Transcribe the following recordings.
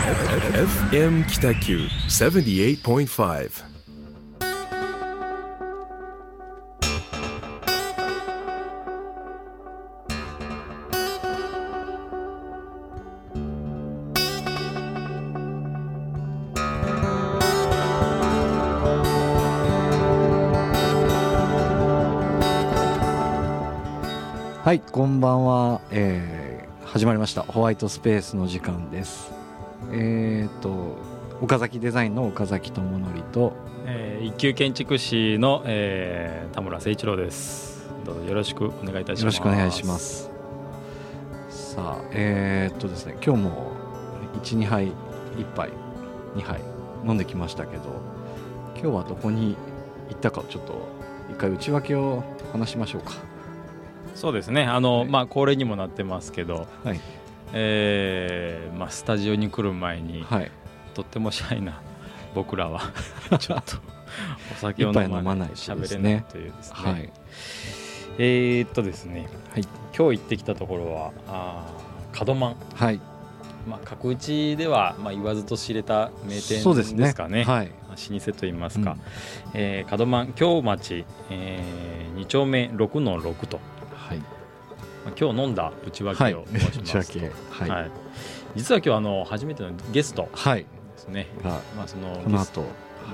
FM 北九78.5はいこんばんは、えー、始まりました。ホワイトスペースの時間です。えっ、ー、と岡崎デザインの岡崎智則と、えー、一級建築士の、えー、田村誠一郎です。どうぞよろしくお願いいたします。よろしくお願いします。さあえっ、ー、とですね今日も12杯1杯2杯飲んできましたけど今日はどこに行ったかをちょっと一回内訳を話しましょうか。そうですね。あの、はい、まあ恒例にもなってますけど、はい、えー、まあ、スタジオに来る前に、はい、とってもシャイな僕らは。ちょっと お酒を飲まない喋れないというですね、はい、えー、っとですね、はい、今日行ってきたところはあ門満、はい。まあ、角打ちでは、まあ、言わずと知れた名店ですかね、ね、はい、老舗といいますか、うん、えー、門満京町、えー、2丁目6の6と今日飲んだ内訳を申しますと、はい、はい、実は今日あの初めてのゲストですね、はい、まあ、そのこの後。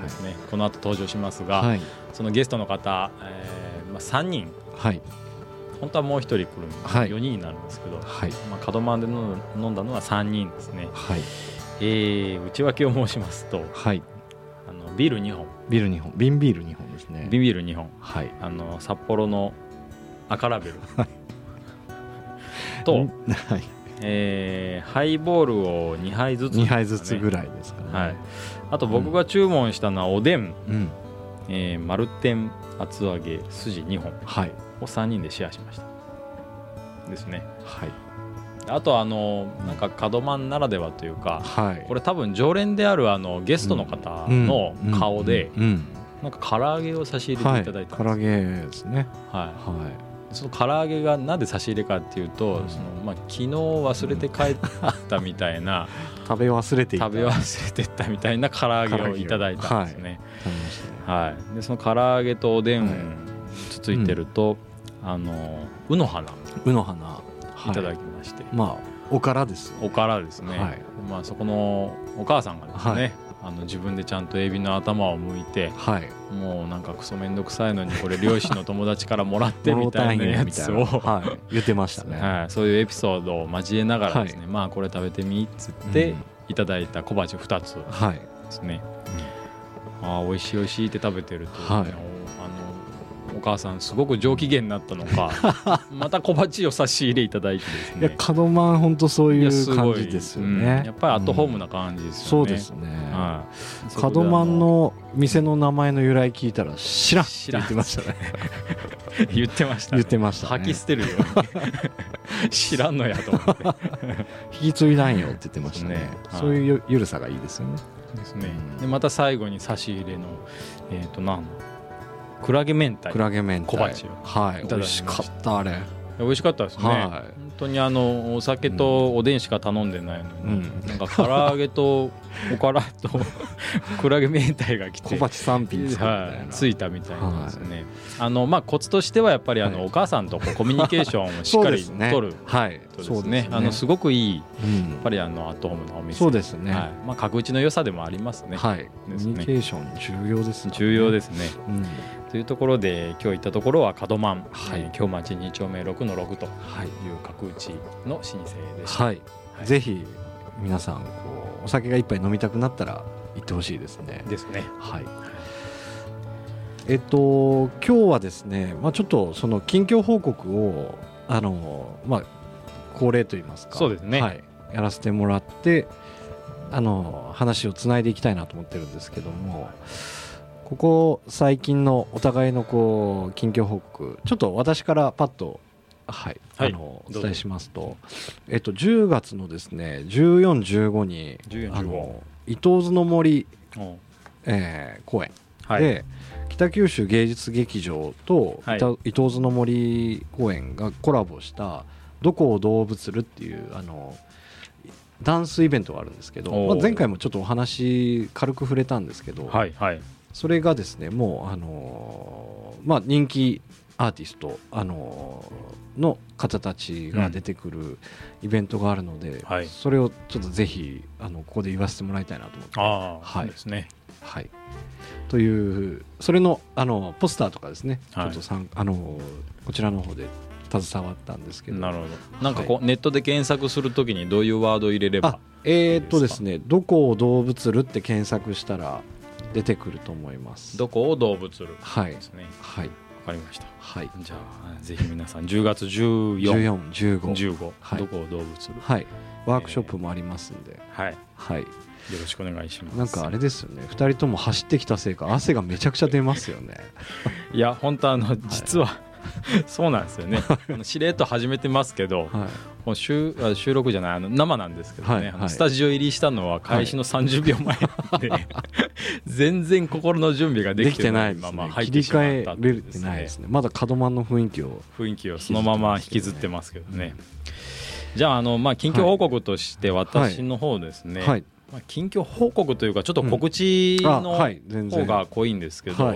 ですね、この後登場しますが、はい、そのゲストの方、えーまあ、3人、はい、本当はもう1人来るんで、はい、4人になるんですけど、はい。まあ、門真で飲んだのは3人ですね、はい。えー、内訳を申しますと、はい、あのビール2本。ビール2本。瓶ビール2本ですね。瓶ビール2本、はい、あの札幌の赤ラベル、はいと、はい。えー、ハイボールを2杯ずつ、ね、2杯ずつぐらいですかね、はい、あと僕が注文したのはおでん、うん、えー、丸天厚揚げ筋2本。を3人でシェアしました。ですね。はい。あとあのなんか門真ならではというか、はい、これ多分常連であるあのゲストの方の顔で、なんか唐揚げを差し入れていただいたんです、はい、唐揚げですね。はい、はいその唐揚げがなんで差し入れかっていうと、うん、そのまあ、昨日忘れて帰ったみたいな、うん、食べ忘れて食べ忘れてったみたいな唐揚げをいただいたんですね。はい、はい、でその唐揚げとおでんつついてると、うん、あのうの花うの花。い。ただきまして、まあおからです、おからですね、はい、まあそこのお母さんがですね、あの自分でちゃんとエビの頭を剥いて、はい、もうなんかクソ面倒くさいのにこれ漁師の友達からもらってみたいなやつをはい、言ってましたね、はい、そういうエピソードを交えながらですね、はい、まあこれ食べてみっつっていただいた小鉢2つですね、はい、ああ美味しい美味しいって食べてると、ね、はいお母さんすごく上機嫌になったのか また小鉢を差し入れいただいてですね。いや門真本当そういう感じですよね、うん、やっぱりアットホームな感じですよね、うん、そうですね、はい、門真の店の名前の由来聞いたら知らんって 言ってましたね。言ってました、ね、言ってました、ね、吐き捨てるよ。知らんのやと思って。引き継いだんよって言ってましたね、ね、そういうゆるさがいいですよね。ですね、うん、でまた最後に差し入れのえっ、ー、と何クラゲ明太クラゲ明太小鉢はい。美味しかったあれ。美味しかったですね、はい、本当にあのお酒とおでんしか頼んでないのに、うん、なんか唐揚げと おからとクラゲ明太が来て。小鉢3品つ,、はい、ついたみたいなんですね、はい、あのまあコツとしてはやっぱりあの、お母さんとコミュニケーションをしっかり 取るはいそうですね。あのすごくいい、やっぱりあのアットホームのお店。そうですね、はい。まあ角打ちの良さでもありますね。はい、コミュニケーション重要ですね。重要ですね、うんというところで今日行ったところは門満、はい、京町2丁目6の6という角打ちの老舗でした、はい、はい、ぜひ皆さんこうお酒が一杯飲みたくなったら行ってほしいですね。ですね。はい。えっと今日はですね、まあ、ちょっとその近況報告をあのまあ恒例といいますかそうですね、はい、やらせてもらってあの話をつないでいきたいなと思ってるんですけどもここ最近のお互いのこう近況報告ちょっと私からパッとはい、はい、あのお伝えしますと、えっと、10月のですね14、15にあの伊東津の森、えー、公演はい、で北九州芸術劇場と、はい、伊東津の森公園がコラボした「どこを動物る」っていうあのダンスイベントがあるんですけど、まあ、前回もちょっとお話軽く触れたんですけど、はいはい、それがですねもうあのー、まあ人気アーティスト、あのー、の方たちが出てくるイベントがあるので、うんはい、それをちょっとぜひあのここで言わせてもらいたいなと思って。あ、はい、ですね。はい。というそれのあのポスターとかですね、はい、ちょっとさんあのこちらの方で携わったんですけど。なるほど。なんかこう、はい、ネットで検索するときにどういうワードを入れればえー、っとですね「どこを動物る」って検索したら出てくると思います。どこを動物るはいですね。はい。わかりました。はい。じゃあぜひ皆さん10月1415 15はい、どこを動物るはい。ワークショップもありますんで、はい。はい。よろしくお願いします。なんかあれですよね。2人とも走ってきたせいか汗がめちゃくちゃ出ますよね。いや本当あの実は、そうなんですよね。しれっと始めてますけど、はい、もう収収録じゃないあの生なんですけどね、はい、スタジオ入りしたのは開始の30秒前で、はい、全然心の準備ができてないまま入ってしまったんですね。ですね。まだ門真の雰囲気を雰囲気をそのまま引きずってますけどね、じゃああの、まあ、近況報告として私の方ですね、はい。まあ、近況報告というかちょっと告知の方が濃いんですけど、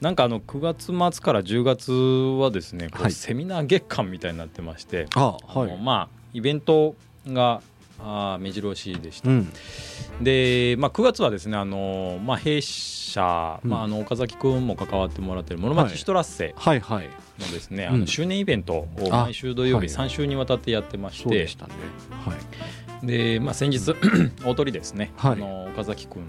なんかあの9月末から10月はですねこうセミナー月間みたいになってまして、はい、まあイベントがあ目白押しでした、うん、で、まあ、9月はですねあの、まあ、弊社、うん、まあ、あの岡崎君も関わってもらってる「室町シトラッセ」のですね、はいはい、あの周年イベントを毎週土曜日3週にわたってやってまして、はい。で、まあ、先日大鳥ですね、はい、あの岡崎君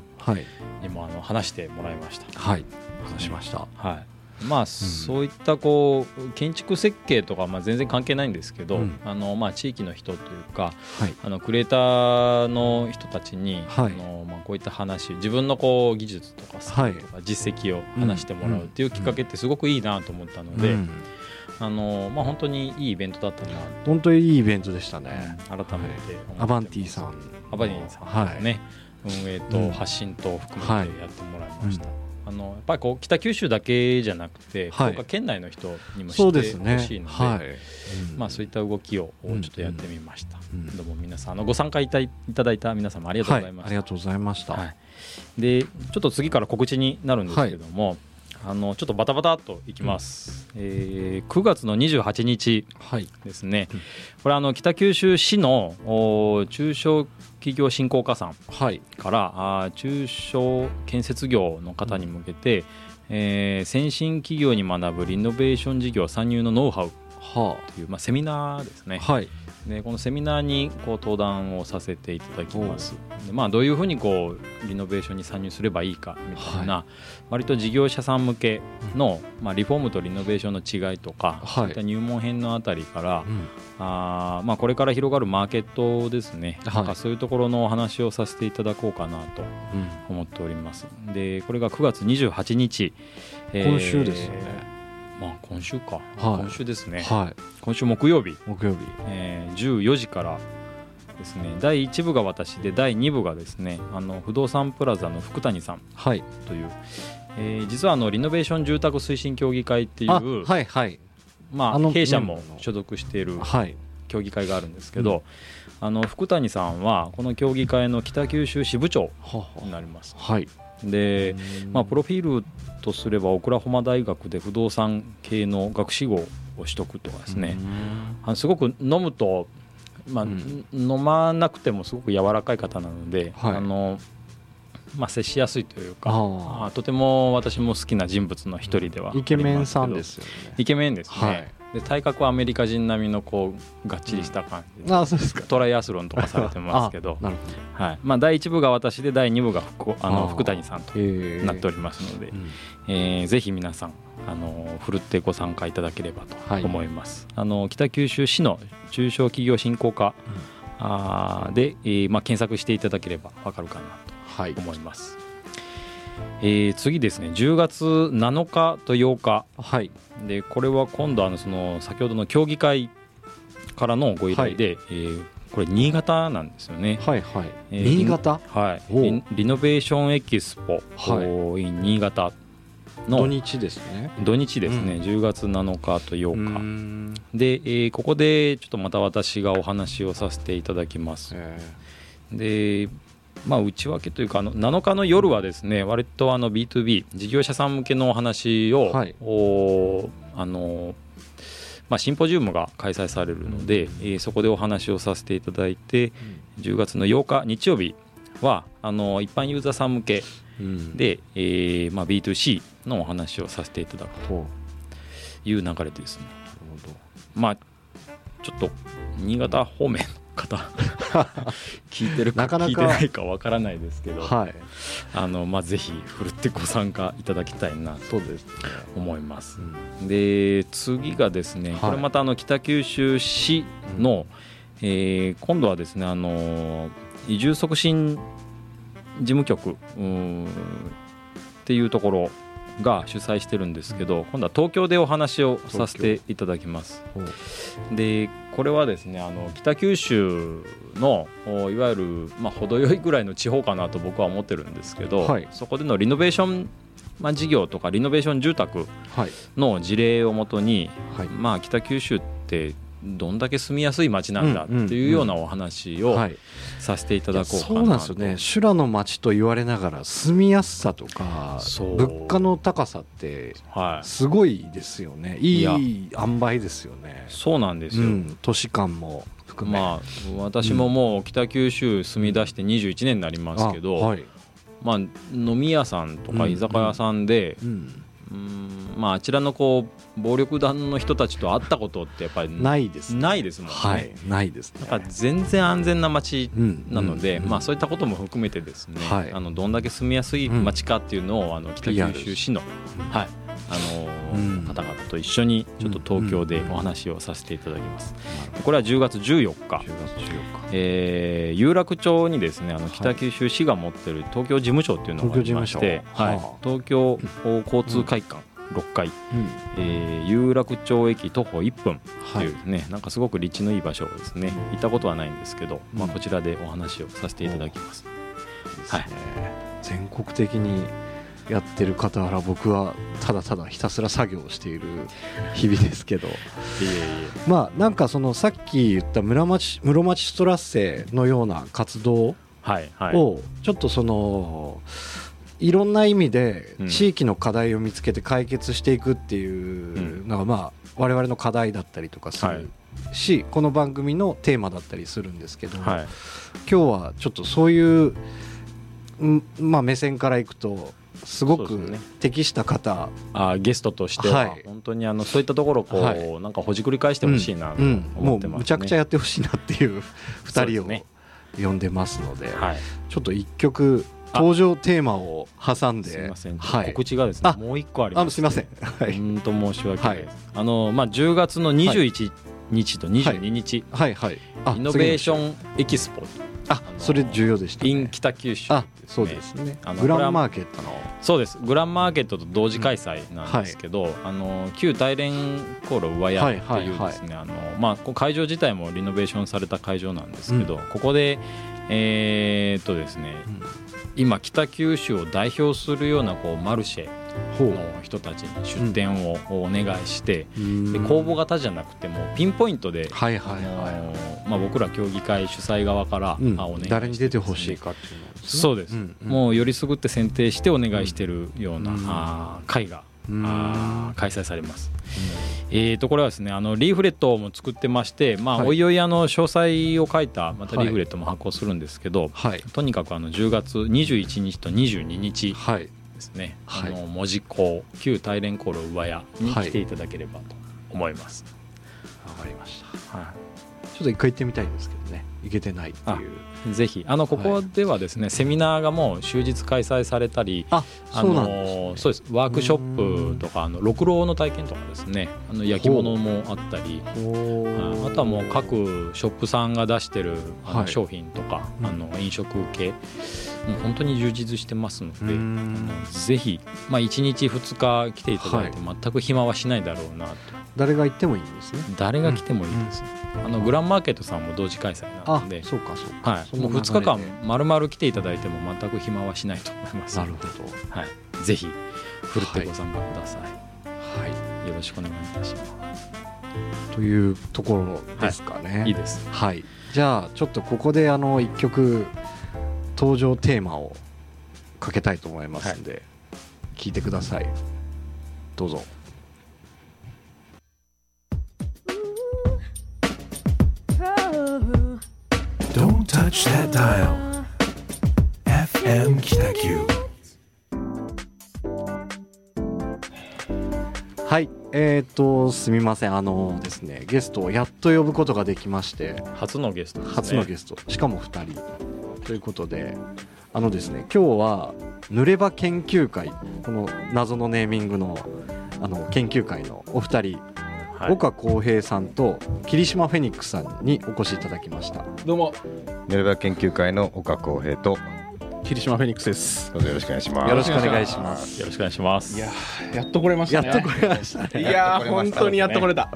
にもあの話してもらいました。はい、話しました。はい。まあ、そういったこう建築設計とかまあ全然関係ないんですけど、うん、あのまあ地域の人というか、はい、あのクリエイターの人たちに、はい、あのまあこういった話自分のこう技術とかスキルとか実績を話してもらうっていうきっかけってすごくいいなと思ったので。うん。あのまあ、本当にいいイベントだったな本当にいいイベントでしたね、改めてアバンティさんアバンティさんのね、はい、運営と発信と含めてやってもらいました、はいあのやっぱりこう北九州だけじゃなくて、はい、福岡県内の人にも知ってほしいのでそう、ねはい、まあ、そういった動きをちょっとやってみました、うん。うん、どうも皆さんあのご参加いたいただいた皆様ありがとうございました、はい、ありがとうございました、はい、でちょっと次から告知になるんですけども、あのちょっとバタバタっといきます、うん、えー、9月の28日ですね、はいこれあの北九州市の中小企業振興加算から、はい、あ中小建設業の方に向けて、うん、えー、先進企業に学ぶリノベーション事業参入のノウハウ。という、まあ、セミナーですね、はい、でこのセミナーにこう登壇をさせていただきます。で、まあ、どういうふうにこうリノベーションに参入すればいいかみたいな、はい、割と事業者さん向けの、まあ、リフォームとリノベーションの違いとか、はい、そういった入門編のあたりから、うん、あまあ、これから広がるマーケットですね、はい、なんかそういうところのお話をさせていただこうかなと思っております。でこれが9月28日、今週ですよね。まあ今週か、はい、今週ですね、はい、今週木曜日。木曜日、えー、14時からですね。第1部が私で第2部がですねあの不動産プラザの福谷さんという、はいえー、実はあのリノベーション住宅推進協議会っていう、はいはい。まあ、弊社も所属している協議会があるんですけど、うん、あの福谷さんはこの協議会の北九州支部長になります。はい。で、まあ、プロフィールとすればオクラホマ大学で不動産系の学士号を取得とかですね。あのすごく飲むと、まあ、うん、飲まなくてもすごく柔らかい方なので、はい、あのまあ、接しやすいというかあとても私も好きな人物の一人ではイケメンさんですよね。イケメンですね、はい。で体格はアメリカ人並みのこうがっちりした感じ、うん、あそうですか。トライアスロンとかされてますけど。はい。まあ、第1部が私で第2部があの福谷さんとなっておりますので、えー、ぜひ皆さんあのふるってご参加いただければと思います、はい、あの北九州市の中小企業振興課、うん、あで、えーまあ、検索していただければ分かるかなと思います、はいえー、次ですね。10月7日と8日、はい、でこれは今度あのその先ほどの協議会からのご依頼で、はい、えー、これ新潟なんですよね。はいはい。えー、新潟？はい。リ。リノベーションエキスポ、はい、in 新潟の。土日ですね。土日ですね、うん、10月7日と8日で、えー、ここでちょっとまた私がお話をさせていただきます、でまあ、内訳というかあの7日の夜はですね割とあの B2B 事業者さん向けのお話を、はい、おあのまあ、シンポジウムが開催されるので、うん、えー、そこでお話をさせていただいて、うん、10月の8日日曜日はあの一般ユーザーさん向けで、うん、えー、まあ、B2C のお話をさせていただくという流れですね。まあちょっと新潟方面方。聞いてるかなかなか。聞いてないかわからないですけど、はい、あのまあ、ぜひふるってご参加いただきたいなと思います。うん、で次がですね、これまたあの北九州市の、うん、えー、今度はですねあの移住促進事務局っていうところが主催してるんですけど今度は東京でお話をさせていただきます。でこれはですねあの北九州のいわゆる、まあ、程よいぐらいの地方かなと僕は思ってるんですけど、はい、そこでのリノベーションまあ、事業とかリノベーション住宅の事例をもとに、はい、まあ、北九州ってどんだけ住みやすい街なんだっていうようなお話をさせていただこうかなと、そうなんですよね。修羅の街と言われながら住みやすさとか物価の高さってすごいですよね、はい、いい塩梅ですよね。そうなんですよ、うん、都市間も含め。まあ私ももう北九州住み出して21年になりますけど、はい、まあ飲み屋さんとか居酒屋さんで、うん。うんうん。まああちらのこう暴力団の人たちと会ったことってやっぱりないです、ね、ないですもんね。はい、ないです、ね、だから全然安全な街なので、まあそういったことも含めてですね、はい、あのどんだけ住みやすい街かっていうのを、あの北九州市の、はい、あの方々と一緒にちょっと東京でお話をさせていただきます。これは10月14日。10月14日。えー、有楽町にですねあの北九州市が持ってる東京事務所っていうのがありまして、はい、東京交通会館。6階、うん、えー、有楽町駅徒歩1分というね、はい、なんかすごく立地のいい場所ですね。行ったことはないんですけど、まあ、こちらでお話をさせていただきます。はい、全国的にやってる傍ら僕はただただひたすら作業をしている日々ですけど。まあなんかそのさっき言った室町室町ストラッセのような活動をちょっとそのいろんな意味で地域の課題を見つけて解決していくっていうのがまあ我々の課題だったりとかする。しこの番組のテーマだったりするんですけど今日はちょっとそういうまあ目線からいくとすごく適した方、ね、あゲストとしては、本当にあのそういったところこう、はい、なんかほじくり返してほしいなと思ってます、ね。うん。うん、もうむちゃくちゃやってほしいなっていう 2人を呼んでますので、はい、ちょっと一曲登場テーマを挟んで、すみません、はい、告知がですね、もう一個あります、ね、すみません、はい、本当申し訳ない、はい、あのまあ10月の21日と22日、はい。はい、はい、イノベーションエキスポあそれ重要でした、ね、in 北九州、あそうですね。あのグランマーケットの。そうです。グランマーケットと同時開催なんですけど、うんはい、あの旧大連航路上屋っていうですね、あのまあ会場自体もリノベーションされた会場なんですけど、うん、ここでえー、っとですね、うん、今北九州を代表するようなこうマルシェの人たちに出店をお願いして、うん、で公募型じゃなくてもピンポイントで、はいはいはい。まあ、僕ら協議会主催側から、うん、お願い誰に出てほしいかっていうの、ね、そうです、うんうん、もうよりすぐって選定してお願いしてるような、うん、あ会があ開催されます。うん、えー、とこれはですねあのリーフレットも作ってまして、まあ、おいおいあの詳細を書いたまたリーフレットも発行するんですけど、はい、とにかくあの10月21日と22日ですね、はい、あの門司港旧大連航路上屋に来ていただければと思います。わ、はい、かりました、はい、ちょっと一回行ってみたいんですけどね。行けてないっていう。ぜひ。あのここではですね、はい、セミナーがもう終日開催されたりあそうなんです、ね、そうです。ワークショップとかあの六郎の体験とかですね。あの焼き物もあったりあとはもう各ショップさんが出してるあの商品とか、はい、あの飲食系もう本当に充実してますのであのぜひ、まあ、1日2日来ていただいて全く暇はしないだろうなと、誰が行ってもいいんですね。誰が来てもいいです、うん、あのグランマーケットさんも同時開催なので。そうかそうか、はい、もう2日間まるまる来ていただいても全く暇はしないと思いますなるほど、はい、ぜひふるってご参加ください、はい、よろしくお願いいたします。というところですかね、はい、いいです。はい。じゃあちょっとここであの1曲登場テーマをかけたいと思いますんで、はい、聞いてください。どうぞ。Don't touch that dial. FM 北九はい。えっ、ー、とすみません。あのですねゲストをやっと呼ぶことができまして。初のゲスト、ね、初のゲスト。しかも2人ということであのですね今日は濡れ場研究会この謎のネーミングのあの研究会のお二人はい、岡浩平さんと霧島フェニックスさんにお越しいただきました。どうも。濡れ場研究会の岡浩平と霧島フェニックスです。どうぞよろしくお願いします。よろしくお願いします。よろしくお願いします。いややっと来れましたね。やっと来れましたね。いや本当にやっと来れた。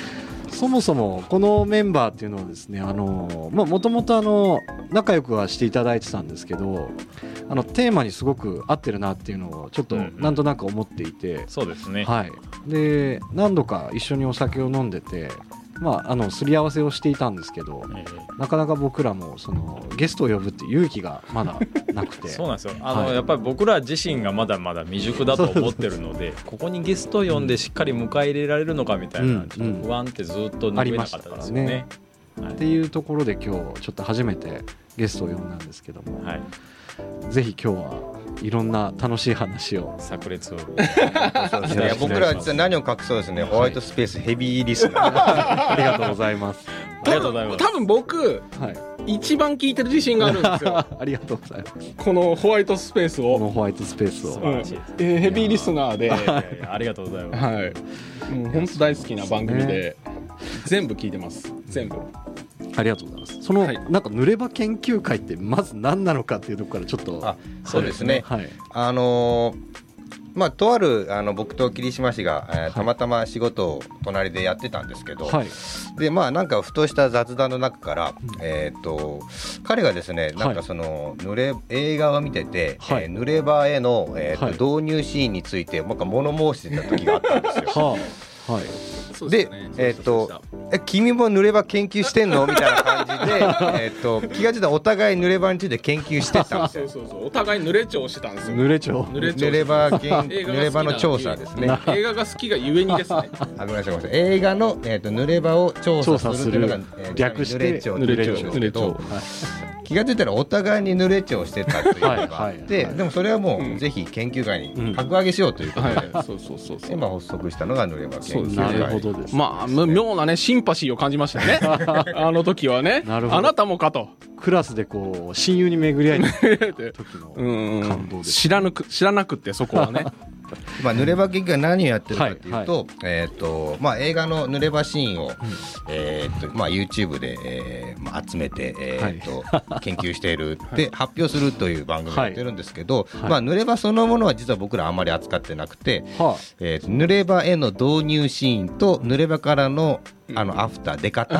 そもそもこのメンバーっていうのはですねあのまあもともとあの仲良くはしていただいてたんですけどあのテーマにすごく合ってるなっていうのをちょっとなんとなく思っていて、うんうん、そうですね。はい。で何度か一緒にお酒を飲んでてまあ、あのすり合わせをしていたんですけど、えー、なかなか僕らもそのゲストを呼ぶって勇気がまだなくて。そうなんですよ。あの、はい、やっぱり僕ら自身がまだまだ未熟だと思ってるのでここにゲストを呼んでしっかり迎え入れられるのかみたいな、ちょっと不安ってずっと拭えなかったですよね。ね。はい、っていうところで今日ちょっと初めてゲストを呼んだんですけども、はい、ぜひ今日はいろんな楽しい話を。炸裂を。僕らは実は何を隠そうですね、ホワイトスペースヘビーリスナー。ありがとうございます。ありがとうございます。多分僕、はい、一番聞いてる自信があるんですよ。ありがとうございます。このホワイトスペースを。このホワイトスペースを、うん、えー、ヘビーリスナーで。ありがとうございます。はい。もう本当大好きな番組で、全部聞いてます。全部ありがとうございます。その、はい、なんか濡れ場研究会ってまず何なのかっていうところからちょっとあそうですね。はい、あのーまあ、とあるあの僕と霧島氏が、えー、たまたま仕事を隣でやってたんですけど、はい、でまあなんかふとした雑談の中から、うん、えーと、彼がですねなんかその、濡れ映画を見てて、はい、えー、濡れ場への、えーと導入シーンについてなんか物申してた時があったんですよ。はあはい。で、えっ、とえ君も濡れ場研究してんの？みたいな感じで えっと気が付いたらお互い濡れ場について研究してたそうそうそう。お互い濡れ帳してたんですよ。濡れ帳濡れ濡れ場研濡れ場の調査ですね。映画が好き。がゆえにですね。あごめんなさいごめんなさい。映画のえっ、と濡れ場を調査するというのが、えー、略して濡れ帳濡れ帳ですけど気が付いたらお互いに濡れ帳してたというのがあってでもそれはもうぜひ研究会に格上げしようということでそうそうそう今発足したのが濡れ場研究会。なるほどですまあ妙なねシンパシーを感じましたね。あの時はね。あなたもかと。クラスでこう親友に巡り合い時の 感動で知らぬく知らなくてそこはね まあ濡れ場研究が何をやってるかというと、えっ、ー、とまあ映画の濡れ場シーンを、うん、えっ、ー、とまあ YouTube で、えー、まあ集めてえっ、ー、と、はい、研究しているで発表するという番組をやってるんですけど、まあ濡れ場そのものは実は僕らあんまり扱ってなくて、はあ、えー、濡れ場への導入シーンと濡れ場からのあのアフター出方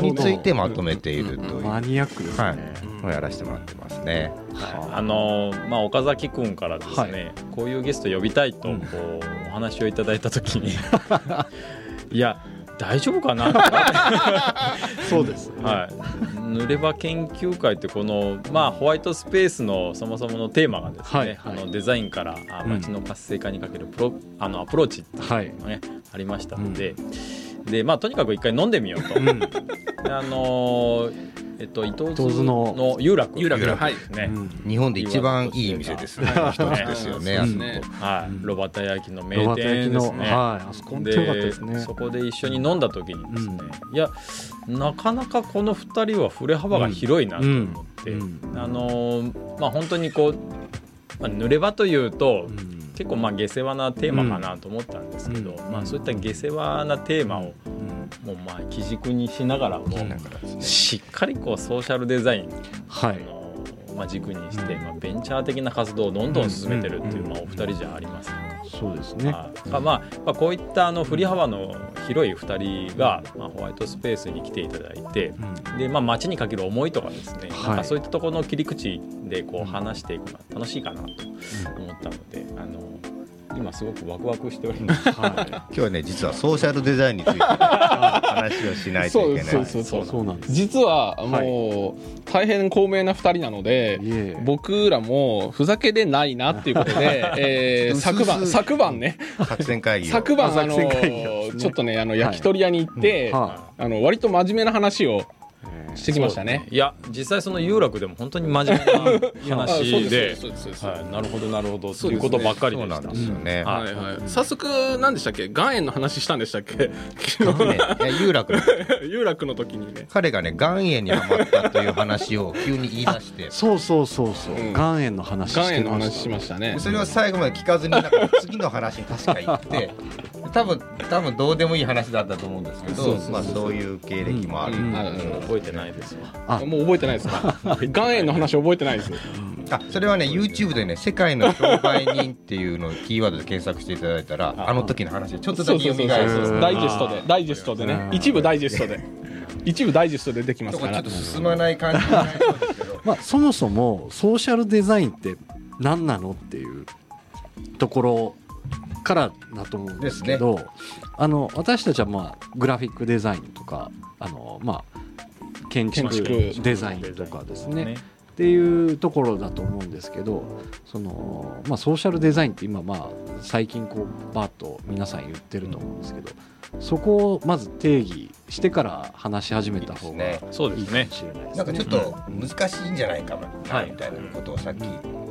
についてまとめているという。マニアックですね、はい、やらせてもらってますね、はい、あのまあ岡崎君からですね、はい、こういうゲスト呼びたいとこうお話をいただいた時に いや大丈夫かな？そうです、ね、はい、濡れ場研究会ってこの、まあ、ホワイトスペースのそもそものテーマがですね、はい。はい、あのデザインから街の活性化にかけるプロ、うん、あのアプローチっていうのがね、はい、ありましたので、うんでまあとにかく一回飲んでみようと、うん、あのー、えっと伊東津の有楽。有楽。はい。ね、日本で一番いい店ですね。一つですよね、はい、炉端焼きの名店ですね。はい。あそこでそこで一緒に飲んだ時にですね、いやなかなかこの二人は振れ幅が広いなと思って、あのまあ本当にこう、まあ、濡れ場というと、うん結構まあ下世話なテーマかなと思ったんですけど、まあ、そういった下世話なテーマをもうまあ基軸にしながらもしっかりこうソーシャルデザイン、はい、まあ、軸にして、まあ、ベンチャー的な活動をどんどん進めてるっていう、まあ、お二人じゃありませんか。そうですね、あまあ、まあ、こういったあの振り幅の広い2人が、まあ、ホワイトスペースに来ていただいて、うん、でまあ、街にかける思いとかですね、はい、なんかそういったところの切り口でこう話していくのは楽しいかなと思ったので、あの今すごくワクワクしております、はい、今日はね実はソーシャルデザインについて話をしないといけない。そうそうそうそうなんです。実はもう、大変高名な2人なので僕らもふざけでないなっていうことで、えー、昨晩昨晩ね。作戦会議 昨晩あのちょっとねあの焼き鳥屋に行って、あの割と真面目な話をしてきましたね。いや実際その有楽でも本当に真面目な 話で、はい、なるほどなるほどっていうことばっかりでした。ですよね。はいはい。早速何でしたっけ？岩塩の話したんでしたっけ？ね、有楽 有楽の時にね。彼がね岩塩にハマったという話を急に言い出して。そうそうそうそう。岩塩の話岩塩の話しましたね。それは最後まで聞かずになんか次の話に確か言って。多分多分どうでもいい話だったと思うんですけど、まあそういう経歴もある。覚えてないですわ。もう覚えてないですか？岩塩の話覚えてないです。あそれはね YouTube でね「世界の商売人」っていうのをキーワードで検索していただいたらあ。の時の話ちょっとだけ読み返すダイジェストでダイジェストでね。一部ダイジェストで。一部ダイジェストでできますから。ちょっと進まない感じになりそうですけど。まあそもそもソーシャルデザインって何なのっていうところからだと思うんですけど、ね、あの私たちはまあグラフィックデザインとかあのまあ建築デザインとかですね。っていうところだと思うんですけどその、まあ、ソーシャルデザインって今、まあ、最近こうバーッと皆さん言ってると思うんですけどそこをまず定義してから話し始めた方がいいかもしれないですね。なんかちょっと難しいんじゃないかな、みたいなことをさっき、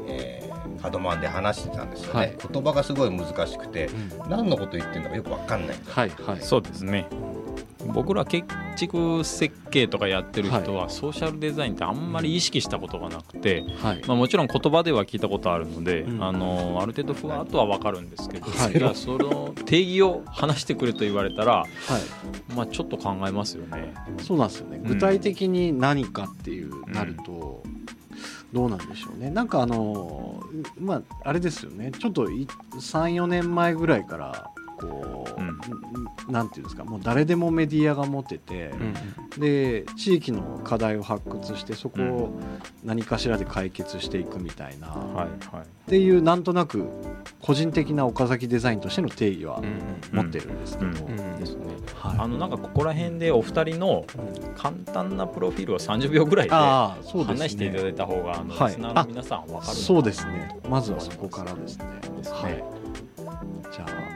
えー、ハドマンで話してたんですよね、はい、言葉がすごい難しくて、うん、何のこと言ってるのかよく分かんないはいはい、そうですね僕ら建築設計とかやってる人は、ソーシャルデザインってあんまり意識したことがなくて、はい、まあ、もちろん言葉では聞いたことあるので、うん、あのある程度ふわっとは分かるんですけど、はい、その定義を話してくれと言われたら、はい、まあ、ちょっと考えますよね。そうなんですよね。具体的に何かっていうなると、どうなんでしょうね。なんかあのまああれですよね。ちょっと34年前ぐらいからこう、うん、なんていうんですかもう誰でもメディアが持ってて、うん、で地域の課題を発掘してそこを何かしらで解決していくみたいな、はいはい、っていうなんとなく個人的な岡崎デザインとしての定義は持ってるんですけど、ですね、はい、あのなんかここら辺でお二人の簡単なプロフィールを30秒ぐらいで話していただいた方があの、リスナーの皆さん分かるそうですね。まずはそこからですね。ですね。はい。じゃあ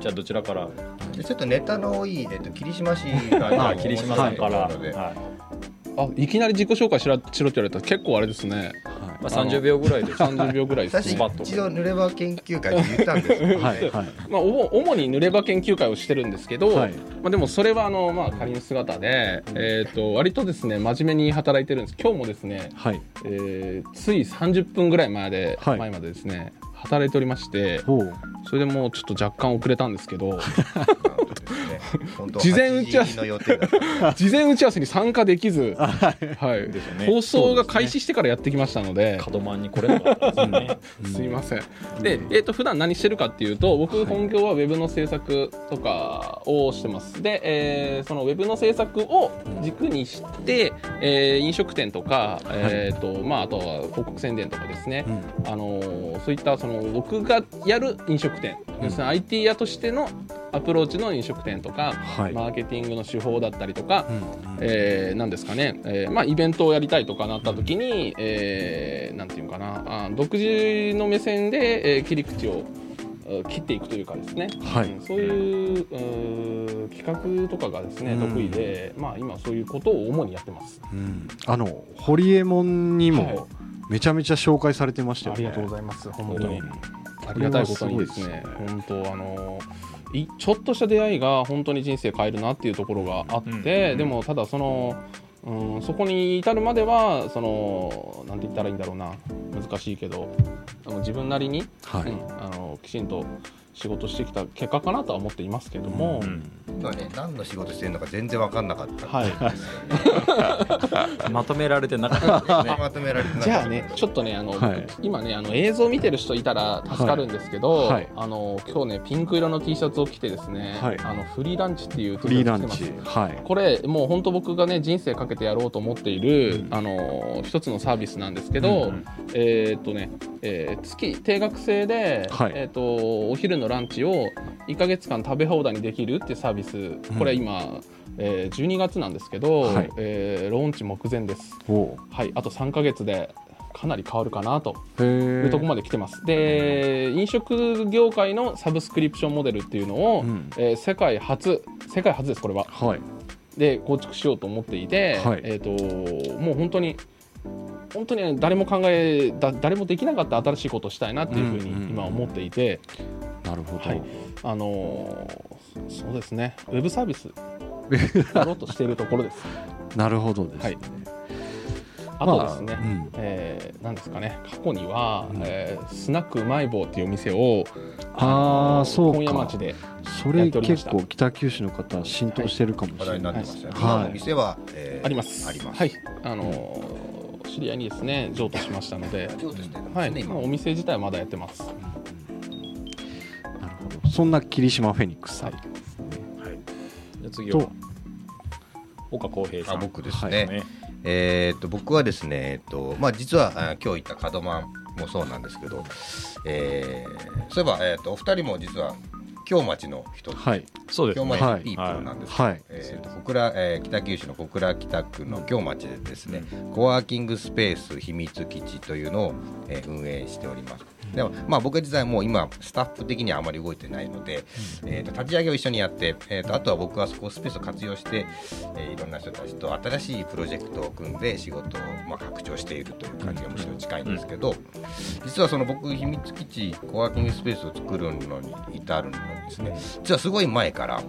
じゃあどちらから？ちょっとネタの多い、えっと、霧島市が 霧島さんから、はい、あいきなり自己紹介しろしろって言われたら結構あれですね。まあ、30秒ぐらいで。30秒ぐらいです一度濡れ場研究会で言ったんですはい、はい、まあ、主に濡れ場研究会をしてるんですけど、はい、まあ、でもそれはあの、まあ、仮の姿で、えーと、割とですね真面目に働いてるんです。今日もですね、はい。えー、つい30分ぐらい前で、前までですね働いておりましてそれでもうちょっと若干遅れたんですけど 事前打ち合わせ。事前打ち合わせに参加できず、はい。ね、放送が開始してからやってきましたので。角間にこれなかったですね。すいません。で、えーと、普段何してるかっていうと僕本業はウェブの制作とかをしてます。で、えー、そのウェブの制作を軸にして、えー、飲食店とか、えーとまあ、あとは広告宣伝とかですね、あのそういったその僕がやる飲食店、要するに IT 屋としてのアプローチの飲食店とか、はい、マーケティングの手法だったりとか、うんうん、えー、なんですかね、えーまあ、イベントをやりたいとかなった時に、うん、えー、なんていうかな。あ独自の目線で、えー、切り口を切っていくというかですね、はい、うん、そういうう企画とかがですね、うん、得意で、まあ、今そういうことを主にやってます、うん、あの堀エモ門にもめちゃめちゃ紹介されてましたよね、ありがとうございます。本当に。ありがたいことにですね。本当あのちょっとした出会いが本当に人生変えるなっていうところがあって、でもただそのうん、そこに至るまではそのなんて言ったらいいんだろうな。難しいけど自分なりに、はい、うん、あのきちんと仕事してきた結果かなとは思っていますけども、今ね。何の仕事してるのか全然分かんなかった、はい、まとめられてなかった。ね まとめられてじゃあねちょっとねあの、はい、今ねあの映像見てる人いたら助かるんですけど、はい、あの今日ねピンク色の T シャツを着てですね、はい、あのフリーランチっていうフリーランチ、はい、これもう本当僕がね人生かけてやろうと思っている、うん、あの一つのサービスなんですけど、うん、えー、っとね、えー、月定額制で、はい、えー、っとお昼のランチを1か月間食べ放題にできるってサービス。これ今、うん、えー、12月なんですけど、はい、えー、ローンチ目前です、はい、あと3か月でかなり変わるかなと。いうところまで来てます。で飲食業界のサブスクリプションモデルっていうのを、うん、えー、世界初世界初ですこれは。はい、で構築しようと思っていて、はい、えーと、もう本当に本当に誰も考えだ誰もできなかった新しいことをしたいなっていうふうに今思っていて、なるほど、はい、あのー、そうですね。ウェブサービス やろうとしているところです。なるほどですね、はい。あとですね、まあうん、えー、なんですかね。過去には、うん、えー、スナックうまい棒っていうお店をああそう本屋町でそれ結構北九州の方浸透してるかもしれない、はい、はい、店は、えー、あります。あります。はい。あのー、知り合いにですね譲渡しましたので。はい、お店自体はまだやってます、そんな霧島フェニックスさん、はい、はい、じゃ次は岡浩平さん。僕ですね、はい。えー、っと僕はですね、えっとまあ、実は今日言った門マンもそうなんですけど、えー、そういえば、えー、っとお二人も実は京町の人、はい、そうです、ね、京町ピープルなんですけど、はい、えー、小倉、えー、北九州の小倉北区の京町でですね、うん、コワーキングスペース秘密基地というのを、えー、運営しております。でも、まあ、僕自体も今スタッフ的にはあまり動いてないので、えー、と立ち上げを一緒にやって、えー、とあとは僕はそこスペースを活用して、えー、いろんな人たちと新しいプロジェクトを組んで仕事を、まあ、拡張しているという感じがむしろ近いんですけど、実はその僕秘密基地コワーキングスペースを作るのに至るのにですね実はすごい前から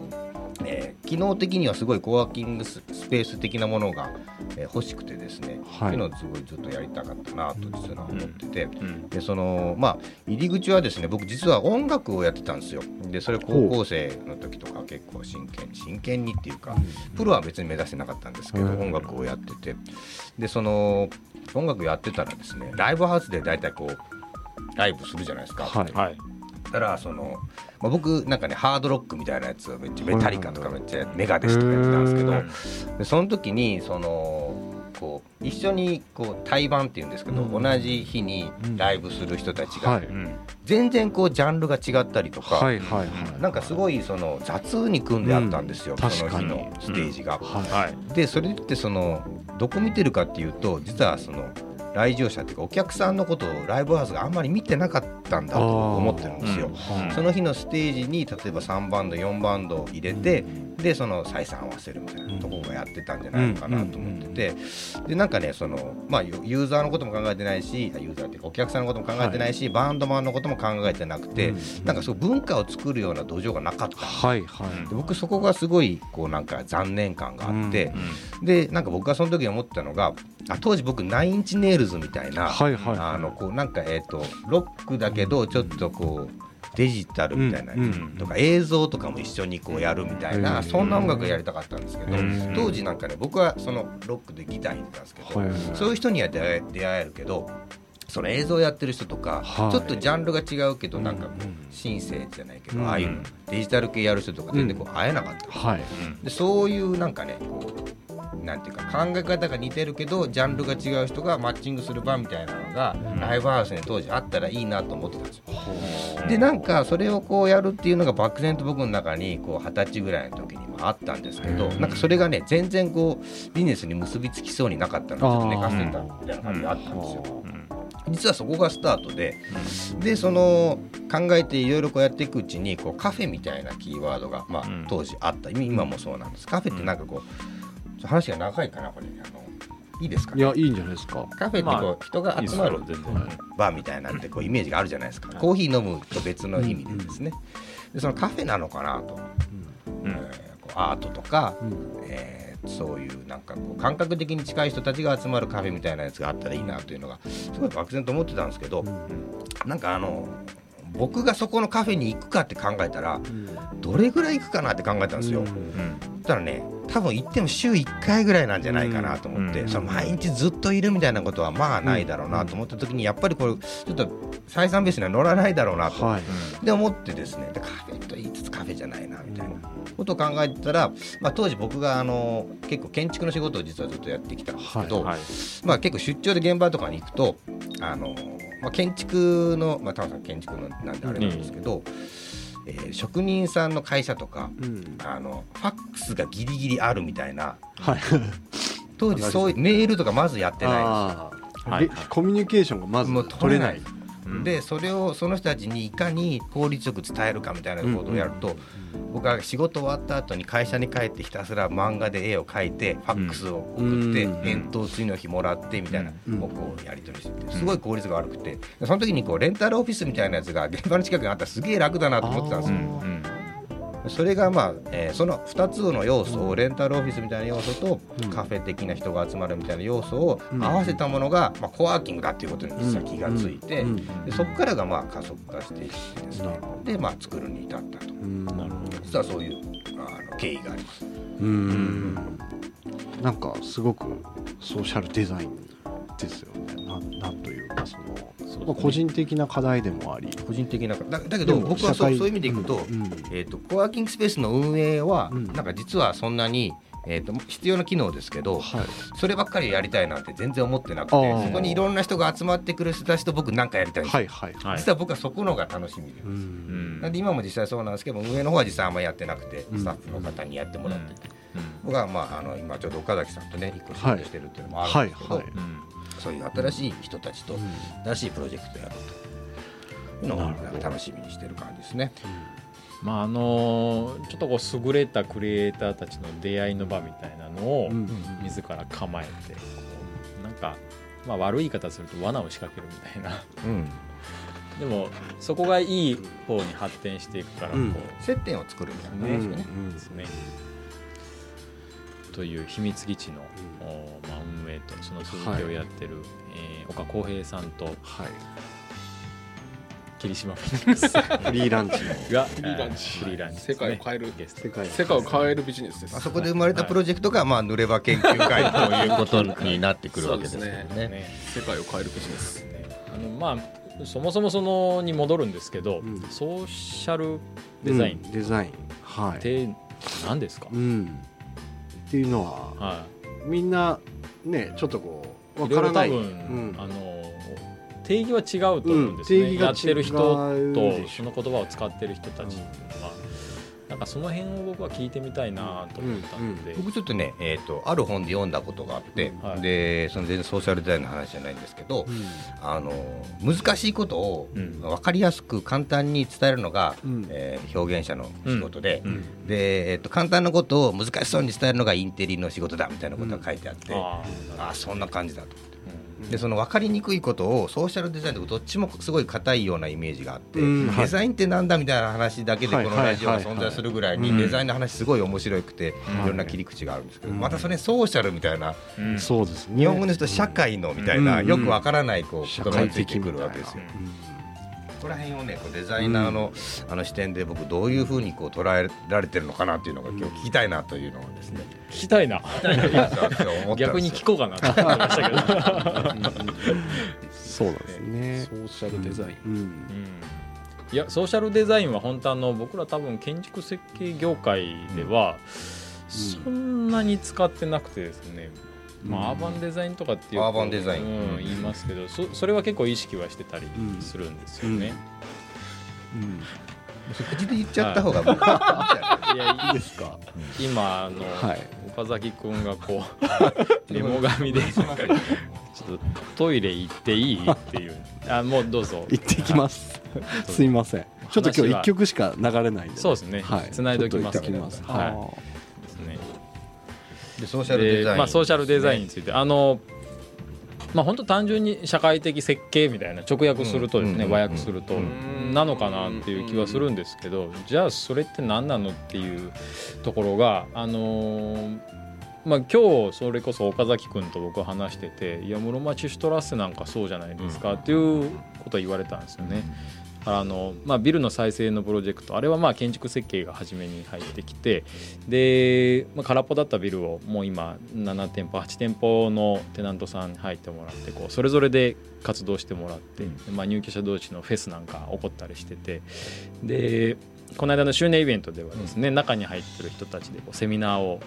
えー、機能的にはすごいコワーキングスペース的なものが、えー、欲しくてですね、はい、っていうのをすごいずっとやりたかったなと実は思ってて、うんうん、でそのまあ入り口はですね僕実は音楽をやってたんですよ。でそれ高校生の時とか結構真剣に真剣にっていうか、プロは別に目指してなかったんですけど、音楽をやってて。でその音楽やってたらですねライブハウスで大体こうライブするじゃないですか。はいたらその、まあ、僕なんかねハードロックみたいなやつをめっちゃメタリカとかめっちゃメガデスとかやってたんですけどでその時にそのこう一緒にこう対バンっていうんですけど、同じ日にライブする人たちが、全然こうジャンルが違ったりとか、はいはいはい、なんかすごいその雑に組んであったんですよ、うん、その日のステージが。うんはい、でそれってそのどこ見てるかっていうと実はその来場者っていうかお客さんのことをライブハウスがあんまり見てなかったんだと思ってるんですよ。その日のステージに例えば3バンド4バンド入れて、でその採算合わせるみたいなところがやってたんじゃないのかなと思ってて、でなんかねその、まあ、ユーザーのことも考えてないしユーザーっていうかお客さんのことも考えてないし、はい、バンドマンのことも考えてなくて、なんかそう文化を作るような土壌がなかった。はいはい、で僕そこがすごいこうなんか残念感があって、でなんか僕がその時思ったのがあ当時僕ナインチネイルズみたいな、はいはい、あのこうなんかえっ、ー、とロックだけどちょっとこうデジタルみたいな、とか映像とかも一緒にこうやるみたいな、そんな音楽やりたかったんですけど、当時なんかね僕はそのロックでギター弾いてたんですけど、そういう人には出会えるけどその映像やってる人とか、ちょっとジャンルが違うけどなんかシンセじゃないけど、ああいうデジタル系やる人とか全然こう会えなかった、でそういうなんかねこうなんていうか考え方が似てるけどジャンルが違う人がマッチングする場みたいなのが、ライブハウスに当時あったらいいなと思ってたんですよ。でなんかそれをこうやるっていうのが漠然と僕の中にこう二十歳ぐらいの時にもあったんですけど、なんかそれがね全然こうビジネスに結びつきそうになかったのでちょっと寝かせてたみたいな感じがあったんですよ。実はそこがスタートで、でその考えていろいろこうやっていくうちにこうカフェみたいなキーワードが、まあ、当時あった。今もそうなんです。カフェってなんかこう話が長いかなこれ。あのいいですか、いやいいんじゃないですか。カフェってこう、人が集まるバーみたいなってこうイメージがあるじゃないですか、コーヒー飲むと別の意味でですね、でそのカフェなのかなと、うん。えー、こうアートとか、うん、えー、そういうなんかこう感覚的に近い人たちが集まるカフェみたいなやつがあったらいいなというのがすごい漠然と思ってたんですけど、うん、なんかあの僕がそこのカフェに行くかって考えたら、どれぐらい行くかなって考えたんですよ。うん、たらね多分行っても週1回ぐらいなんじゃないかなと思って、その毎日ずっといるみたいなことはまあないだろうなと思った時にやっぱりこれちょっと採算ベースには乗らないだろうなと、はい、で思ってですねカフェと言いつつカフェじゃないなみたいな。ことを考えてたら、まあ、当時僕があの結構建築の仕事を実はずっとやってきたんですけど、はい。はい、まあ、結構出張で現場とかに行くとあの、まあ、建築の、まあ、玉さん建築のなんであれなんですけど、うん。えー、職人さんの会社とか、うん、あのファックスがギリギリあるみたいな、はい、当時そういう メールとかまずやってないんですよ。はい、コミュニケーションがまず取れない。でそれをその人たちにいかに効率よく伝えるかみたいなことをやると、僕は仕事終わった後に会社に帰ってひたすら漫画で絵を描いてファックスを送って返答次の日もらってみたいな僕をやり取りしててすごい効率が悪くて。その時にこうレンタルオフィスみたいなやつが現場の近くにあったらすげえ楽だなと思ってたんですよ。それがまあ、えー、その2つの要素をレンタルオフィスみたいな要素とカフェ的な人が集まるみたいな要素を合わせたものが、まあ、コワーキングだっていうことに実は気がついてでそこからがまあ加速化していってですねで、まあ、作るに至ったと。実はそういうあの経緯があります。うん。なんかすごくソーシャルデザインですよね。ななんというかそのまあ、個人的な課題でもあり。個人的なだだけど僕はそうそういう意味でいくと,、えーと、コワーキングスペースの運営は、なんか実はそんなにえーと、必要な機能ですけど、はい、そればっかりやりたいなんて全然思ってなくてそこにいろんな人が集まってくる人たちと僕何かやりたいんです、はいはい、実は僕はそこのが楽しみでなんで今も実際そうなんですけど上の方は実際あんまりやってなくてスタッフの方にやってもらってて、僕は、まあ、あの今ちょうど岡崎さんとね一個仕事してるっていうのもあるんですけど、はいはいそういう新しい人たちと新しいプロジェクトやろうと。いうのを楽しみにしてる感じですね。まああのちょっとこう優れたクリエイターたちの出会いの場みたいなのを自ら構えてこうなんか、まあ、悪い言い方すると罠を仕掛けるみたいな、うん、でもそこがいい方に発展していくからこう、うん、接点を作るみたいなね、うん。ですね。という秘密基地の、まあ、運営とその続きをやってる、はい、えー、岡浩平さんと、はい、霧島フリーランチがフリーランチフリーランチ、世界を変える。世界世界を変えるビジネスです。あそこで生まれたプロジェクトが、まあ、濡れ場研究会ということになってくるわけですね。ね。世界を変えるビジネス。あのまあそもそもそのに戻るんですけど、うん、ソーシャルデザイン、うん、デザイン。はい。って何ですか、うん、っていうのは、はい、みんなねちょっとこう分からない、うん、あの定義は違うと思うんですね、うん、やってる人とその言葉を使ってる人たちっていうのは、なんかその辺を僕は聞いてみたいなと思ったので、うんうん、僕ちょっとね、えーと、ある本で読んだことがあって、はい、でその全然ソーシャルデザインの話じゃないんですけど、うん、あの難しいことを分かりやすく簡単に伝えるのが、うん、えー、表現者の仕事で,、でえーと、簡単なことを難しそうに伝えるのがインテリの仕事だみたいなことが書いてあって、ああそんな感じだと。でその分かりにくいことをソーシャルデザインとどっちもすごい硬いようなイメージがあって、うん。デザインってなんだみたいな話だけでこのラジオが存在するぐらいにデザインの話すごい面白くていろんな切り口があるんですけど、またそれソーシャルみたいな、そうです。ね、日本語ですと社会のみたいな、よく分からないこう言葉がついてくるわけですよ。ここら辺をねこうデザイナーの,、あの視点で僕どういうふうにこう捉えられてるのかなっていうのが今日聞きたいなというのをですね、聞きたいな。逆に聞こうかなと思いましたけど。そうなんですね。ソーシャルデザイン、うん。うん。いやソーシャルデザインは本当あの僕ら多分建築設計業界ではそんなに使ってなくてですね、まあ、アーバンデザインとかっていうアーバンデザイン、うん、言いますけどそそれは結構意識はしてたりするんですよね。うん、口で言っちゃった方が、はい、いやいい。ですか？今あの、はい、岡崎君がこう メモ紙でちょっとトイレ行っていいっていう。あもうどうぞ。行ってきます。すいません。ちょっと今日一曲しか流れないんで、ね、そうですね、はい、繋いでおきますけど。はいでソーシャルデザイン、まあ、ソーシャルデザインについて、あのまあ本当単純に社会的設計みたいな直訳するとですね、和訳すると、なのかなっていう気はするんですけど、じゃあそれって何なのっていうところがあのまあ、今日それこそ岡崎君と僕話してて「いや室町シュトラッセなんかそうじゃないですか」っていうことを言われたんですよね。からの、まあ、ビルの再生のプロジェクトあれはまあ建築設計が初めに入ってきてで、まあ、空っぽだったビルをもう今7店舗8店舗のテナントさんに入ってもらってこうそれぞれで活動してもらって、うん、まあ、入居者同士のフェスなんか起こったりしててでこの間の周年イベントではですね、うん、中に入ってる人たちでこうセミナーを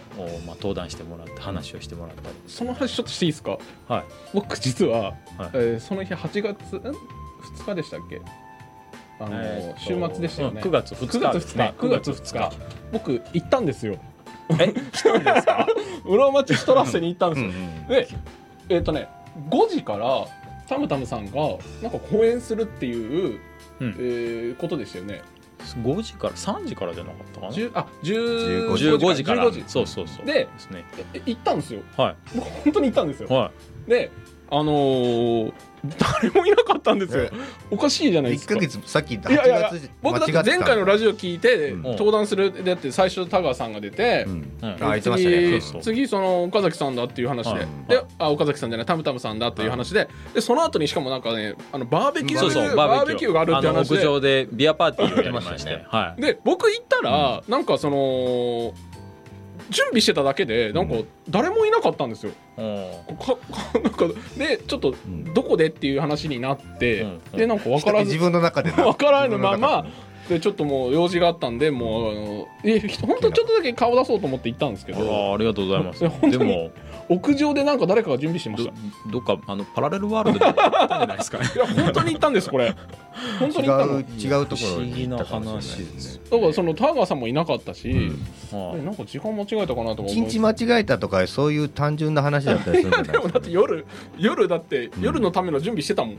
まあ、登壇してもらって話をしてもらったり。その話ちょっとしていいですか？はい。僕実は、はい、えー、その日8月ん？2日でしたっけ？あの、えー、週末でしたよね、9月2日、9月2日。9月2日。僕行ったんですよ。え来たんですか？裏町シトラッセに行ったんですよ、うんうん、でえっ、ー、とね5時からタムタムさんがなんか講演するっていう、うん、えー、ことでしたよね。5時から3時からじゃなかったかな？あ15時15時から。そうそうそう。でですね。行ったんですよ。はい。僕 本当に行ったんですよ、はい、であのー、誰もいなかったんですよ、おかしいじゃないですか。1か月さっき8月いやいや僕だって前回のラジオ聞いて、うん、登壇するだって最初田川さんが出て、うん。うん、次次その岡崎さんだっていう話で,、であ岡崎さんじゃないタムタムさんだっていう話で。でその後にしかもなんかねあのバーベキューそうそうバーベキューがあるって話で。屋上でビアパーティーをやりまして、はい、で僕行ったら、なんかその準備してただけでなんか誰もいなかったんですよ。うん、かなんかでちょっとどこでっていう話になって、うん、でなんか分からず自分の中で分 からぬままでちょっともう用事があったんでもうあのえ本当ちょっとだけ顔出そうと思って行ったんですけど。あありがとうございます。でも屋上でなんか誰かが準備してました。どっかあのパラレルワールドで行ったんじゃないですか、いや本当に行ったんですこれ。本当に行ったの。違うところに行ったかもしれないですね。だからその田川さんもいなかったし、うん、なんか時間間違えたかなとか一日間違えたとかそういう単純な話だったりするんじゃないで もだって夜夜だって、夜のための準備してたもん、うん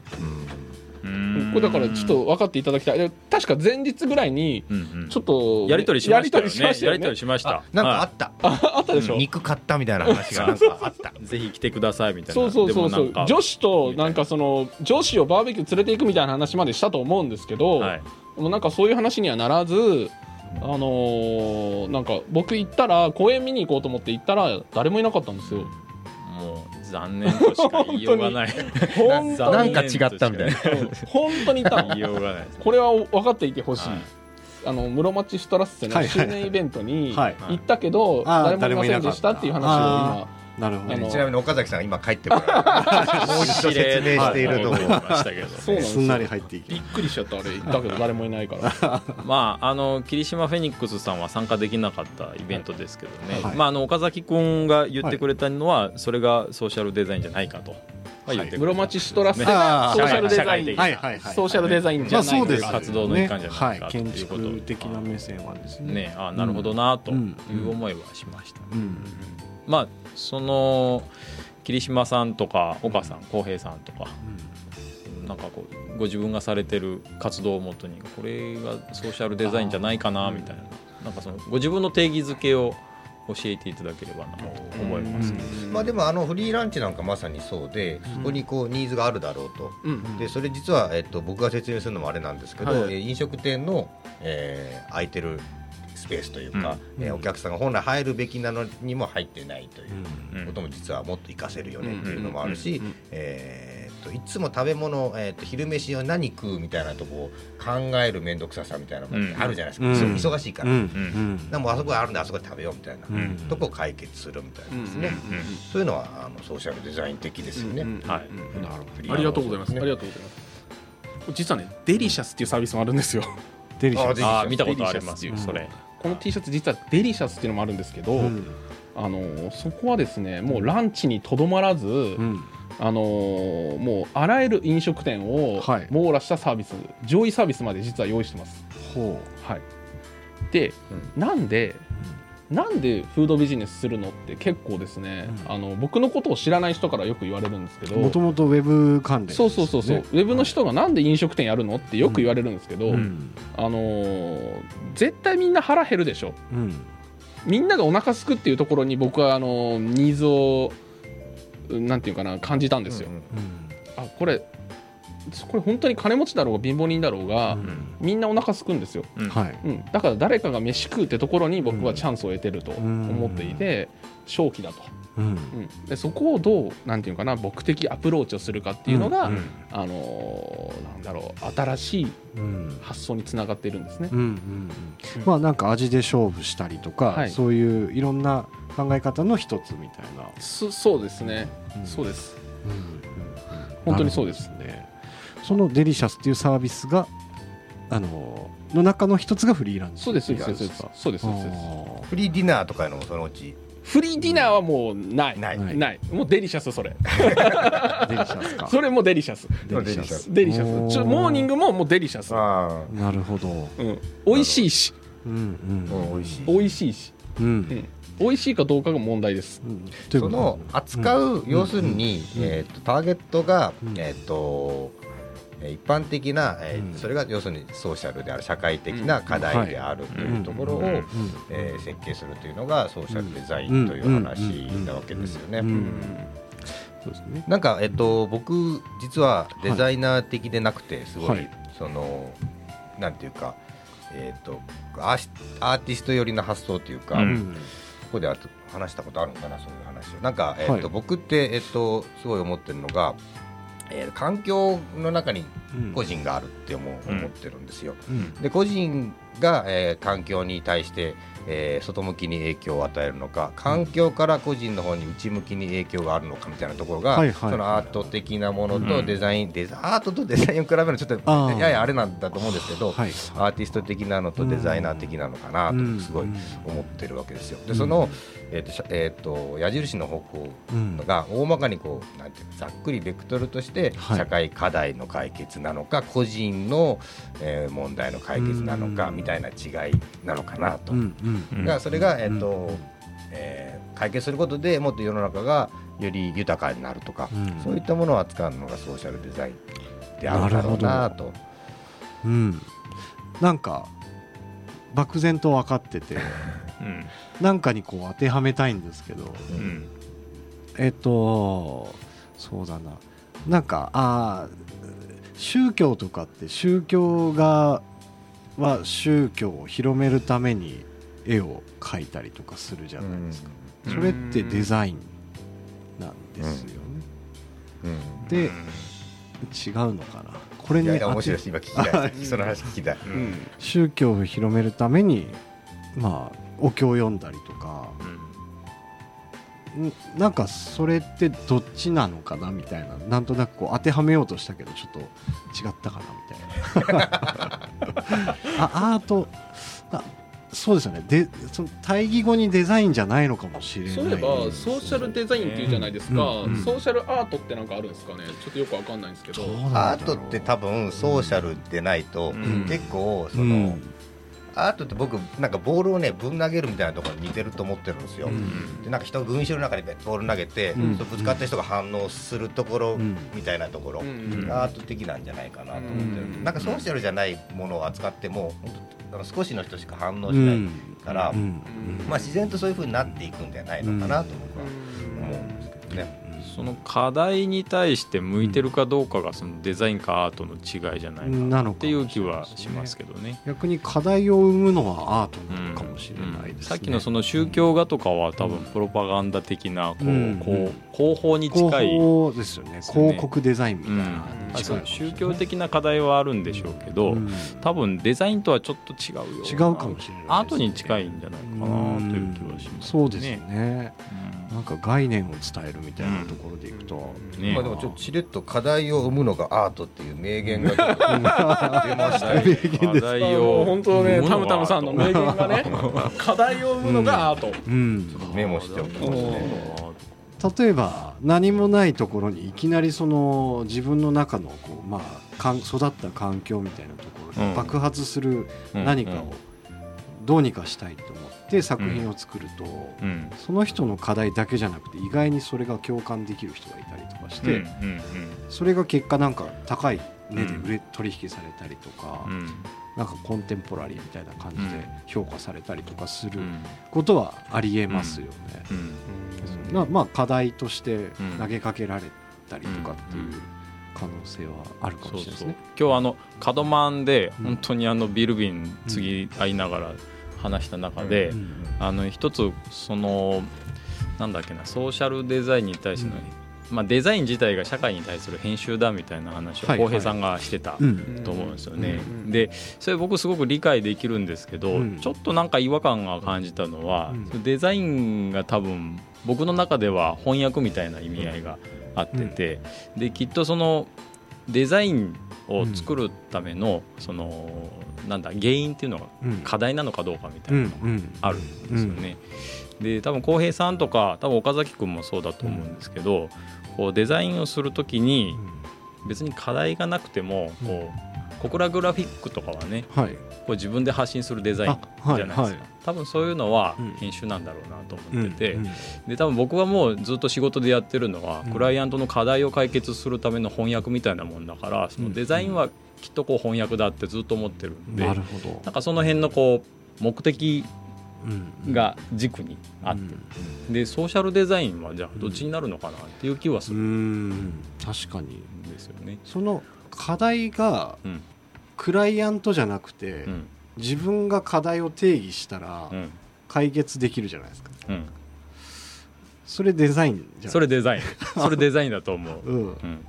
これだからちょっと分かっていただきたい。確か前日ぐらいにちょっとやり取りしましたよね。やり取りしましたなんかあった。あったでしょ？肉買ったみたいな話が。なんかあった。ぜひ来てくださいみたいな。そうそうそうそう。女子となんかその女子をバーベキュー連れていくみたいな話までしたと思うんですけど、はい、もなんかそういう話にはならずあのー、なんか僕行ったら公園見に行こうと思って行ったら誰もいなかったんですよ。もう残念としか言いようがない。本当なんか違ったみたいな。本当に。言いようがないこれは分かっていてほしい、はい、あの室町ストラッセの周年イベントに行ったけど、誰もいませんでしたっていう話を今なるほど、ちなみに岡崎さん今帰ってこら もう一度説明していると思いましたけど、そ うすんなり入っていきびっくりしちゃった。あれだけど誰もいないから。まああの霧島フェニックスさんは参加できなかったイベントですけどね、はい、まああの岡崎君が言ってくれたのは、それがソーシャルデザインじゃないかと。はい、室町シトラスソーシャルデザイン、はい。はい。はい、ソーシャルデザインじゃない。か、活動の一環じゃないか、ということ的な目線はですね。ね。あなるほどなという思いはしました、まあその桐島さんとか岡さん浩平さんとか、うん、なんかこうご自分がされてる活動をもとにこれがソーシャルデザインじゃないかなみたいな。なんかそのご自分の定義づけを教えていただければなと思います、ね、まあでもあのフリーランチなんかまさにそうでそこにこうニーズがあるだろうと、でそれ実はえっと僕が説明するのもあれなんですけど、はい、飲食店の、えー、空いてるスペースというか、うん、えー、お客さんが本来入るべきなのにも入ってないということも実はもっと活かせるよねっていうのもあるし、えー、といつも食べ物、えー、と昼飯を何食うみたいなとこを考える面倒くささみたいなのがあるじゃないですか、うん、忙しいから、うん、でもあそこあるんであそこで食べようみたいな、とこを解決するみたいなですね、そういうのはあのソーシャルデザイン的ですよね。はい、ありがとうございます、ありがとうございます。実はねデリシャスっていうサービスもあるんですよ。デリシャス。あ見たことあります。よそれ。この T シャツ実はデリシャスっていうのもあるんですけど、うん、あのそこはですねもうランチにとどまらず、うん、あのもうあらゆる飲食店を網羅したサービス、はい、上位サービスまで実は用意してます。ほう。はい、で、うん、なんでなんでフードビジネスするのって結構ですね、うん、あの僕のことを知らない人からよく言われるんですけど。もともとウェブ関連、ね、そうそうそうそう、ウェブの人がなんで飲食店やるのってよく言われるんですけど、うん、あのー、絶対みんな腹減るでしょ、うん、みんながお腹すくっていうところに僕はあのニーズをなんていうかな感じたんですよ、あこれこれ本当に金持ちだろうが貧乏人だろうが、うん、みんなお腹すくんですよ、うん、うん、だから誰かが飯食うってところに僕はチャンスを得てると思っていて、正気だと。うん、でそこをどうなんていうかな僕的アプローチをするかっていうのが、うん。うん、あのー、なんだろう新しい発想につながっているんですね。まあなんか味で勝負したりとか、はい、そういういろんな考え方の一つみたいな。そそうですね、そうです、うんうんうん、本当にそうですね。そのデリシャスっていうサービスがあのの中の一つがフリーランチそうですそうですそうです。そうですフリーディナーとかのもそのうち。フリーディナーはもうない、ない。ない。もうデリシャスそれ。デリシャスか。それもデリシャス。デリシャス。デリシャス。ちょモーニングももうデリシャス。なるほど、うん、美味しいし。うんうん。美味しい。美味しいし。うん、うん。美味しいかどうかが問題です。うん、その扱う、要するに、えー、とターゲットが、えっ、と一般的な、えー、それが要するにソーシャルである社会的な課題であるというところを、え設計するというのがソーシャルデザインという話なわけですよね。そうですねなん。か、えっと、僕実はデザイナー的でなくてすごい、そのなん。ていうか、えっとアーティスト寄りの発想というか、ここで話したことあるのかなそういう話をなん。か、えっと僕って、えっと、すごい思ってるのがえー、環境の中に個人があるって思,、う思ってるんですよ。で個人が、えー、環境に対してえー、外向きに影響を与えるのか環境から個人の方に内向きに影響があるのかみたいなところが、はいはい、そのアート的なものとデザイン、うん、デザアートとデザインを比べるのちょっとややあれなんだと思うんですけど、はい、アーティスト的なのとデザイナー的なのかなとすごい思ってるわけですよ。でその、えーとえーと、矢印の方向が大まかにこうなんていうざっくりベクトルとして社会課題の解決なのか、はい、個人の、えー、問題の解決なのかみたいな違いなのかなと。うんうんがそれが、えっとえー、解決することでもっと世の中がより豊かになるとか、そういったものを扱うのがソーシャルデザインであるだろうなと。うん、なんか漠然と分かってて、うん、なんかにこう当てはめたいんですけど、うん、えっとそうだな。なんかあ宗教とかって宗教がは宗教を広めるために絵を描いたりとかするじゃないですか、それってデザインなんですよね、で違うのかな。これに面白い今聞きたい。その話聞きたい、宗教を広めるためにまあお経を読んだりとか、うなんかそれってどっちなのかなみたいな。なんとなくこう当てはめようとしたけどちょっと違ったかなみたいな。あアート。そうですよね。でその対義語にデザインじゃないのかもしれない、そういえばソーシャルデザインっていうじゃないですか、うんうん、ソーシャルアートってなんかあるんですかね。ちょっとよくわかんないんですけど。アートって多分ソーシャルでないと、うん、結構その、アートって僕なんかボールをねぶん投げるみたいなところに似てると思ってるんですよ。うん、でなんか人が群衆の中でボール投げて、うん、ぶつかった人が反応するところみたいなところ、うん、アート的なんじゃないかなと思ってる、なんかソーシャルじゃないものを扱っても少しの人しか反応しないから、まあ、自然とそういうふうになっていくんじゃないのかなと僕は思うんですけどね。その課題に対して向いてるかどうかがそのデザインかアートの違いじゃないかなっていう気はしますけどね。逆に課題を生むのはアートなのかもしれないですね、さっきのその宗教画とかは多分プロパガンダ的なこう、こう広報に近い広ですよね。広告デザインみたいな、宗教的な課題はあるんでしょうけど、多分デザインとはちょっと違うよ違うかもしれない、アートに近いんじゃないかなという気はしますね。そうですね、なんか概念を伝えるみたいなところでいくと、ね、まあでもちょっとしれっと課題を生むのがアートっていう名言が 出ましたね。名言です。本当ねタムタムさんの名言がね 課題を生むのがアート。うん、メモしておきますね。例えば何もないところにいきなりその自分の中のこう、まあ、育った環境みたいなところで爆発する何かをどうにかしたいと思って作品を作ると、うん、その人の課題だけじゃなくて意外にそれが共感できる人がいたりとかして、それが結果なんか高い値で売れ、取引されたりとか、なんかコンテンポラリーみたいな感じで評価されたりとかすることはありえますよね。ままあ課題として投げかけられたりとかっていう。可能性はあるかもしれないですね。今日あの角マンで本当にあのビルビン次会いながら話した中で、あの一つそのなんだっけなソーシャルデザインに対しての、まあ、デザイン自体が社会に対する編集だみたいな話を浩平さんがしてたと思うんですよね。でそれ僕すごく理解できるんですけど、ちょっとなんか違和感が感じたのは、デザインが多分僕の中では翻訳みたいな意味合いがあってて、できっとそのデザインを作るためのそのなんだ原因っていうのが課題なのかどうかみたいなのがあるんですよね。で多分浩平さんとか多分岡崎君もそうだと思うんですけど、こうデザインをするときに別に課題がなくてもこう小倉グラフィックとかはね、はい、こう自分で発信するデザインじゃないですか、多分そういうのは編集なんだろうなと思ってて、うん。うん、で多分僕はもうずっと仕事でやってるのは、クライアントの課題を解決するための翻訳みたいなもんだからそのデザインはきっとこう翻訳だってずっと思ってるんで、なるほど。なんかその辺のこう目的が軸にあって、うん、でソーシャルデザインはじゃあどっちになるのかなっていう気はする、うん、確かに。ですよね。その課題がクライアントじゃなくて、自分が課題を定義したら解決できるじゃないですか、それデザインじゃそれデザイン。それデザインだと思う、うん。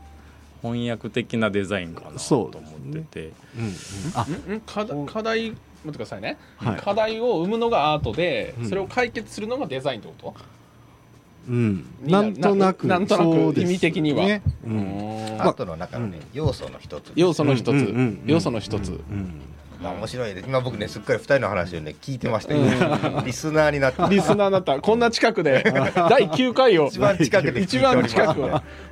翻訳的なデザインかなと思ってて、ね。うんうん、あ。課題待ってくださいね、はい、課題を生むのがアートで、それを解決するのがデザインってこと？うん、なんとなく。なんとなく意味的には、ねうん、アートの中のね、要素の一つ要素の一つ、要素の一つ、まあ面白いです今僕ねすっかり2人の話をね聞いてましたけど、リスナーになったリスナーになった。こんな近くで 第9回を。一番近くで一番近く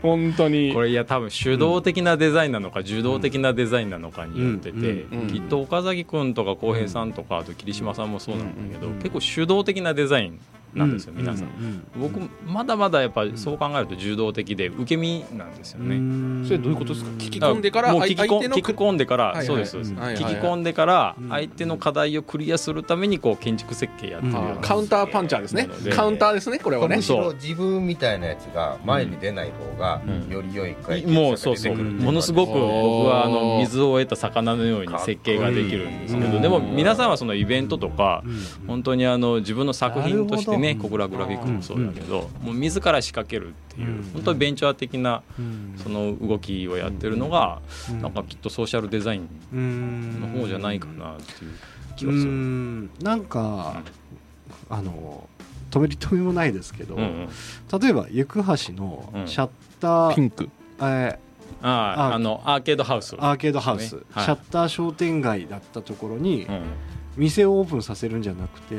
本当に。これいや多分手動的なデザインなのか受動的なデザインなのかによってて、きっと岡崎君とか浩平さんとかあと桐島さんもそうなんだけど、結構手動的なデザインなんですよ、皆さん,、僕まだまだやっぱりそう考えると受動的で受け身なんですよね、それどういうことですか？聞き込んでから聞き込んでから、そうです聞き込んでから相手の課題をクリアするためにこう建築設計やってるカウンターパンチャーですね。カウンターですねこれはね。そう自分みたいなやつが前に出ない方がより良い解決もうそうそうものすごく僕はあの水を得た魚のように設計ができるんですけどでも皆さんはそのイベントとか本当にあの自分の作品としてね小倉グラフィックもそうだけど、もう自ら仕掛けるっていう、本当にベンチャー的なその動きをやってるのが、なんかきっとソーシャルデザインの方じゃないかなっていう気がする。なんか、あの止めり止めもないですけど、例えば行橋のシャッター、ピンク、えー、ああのアーケードハウス、アーケードハウス、シャッター商店街だったところに、店をオープンさせるんじゃなくて、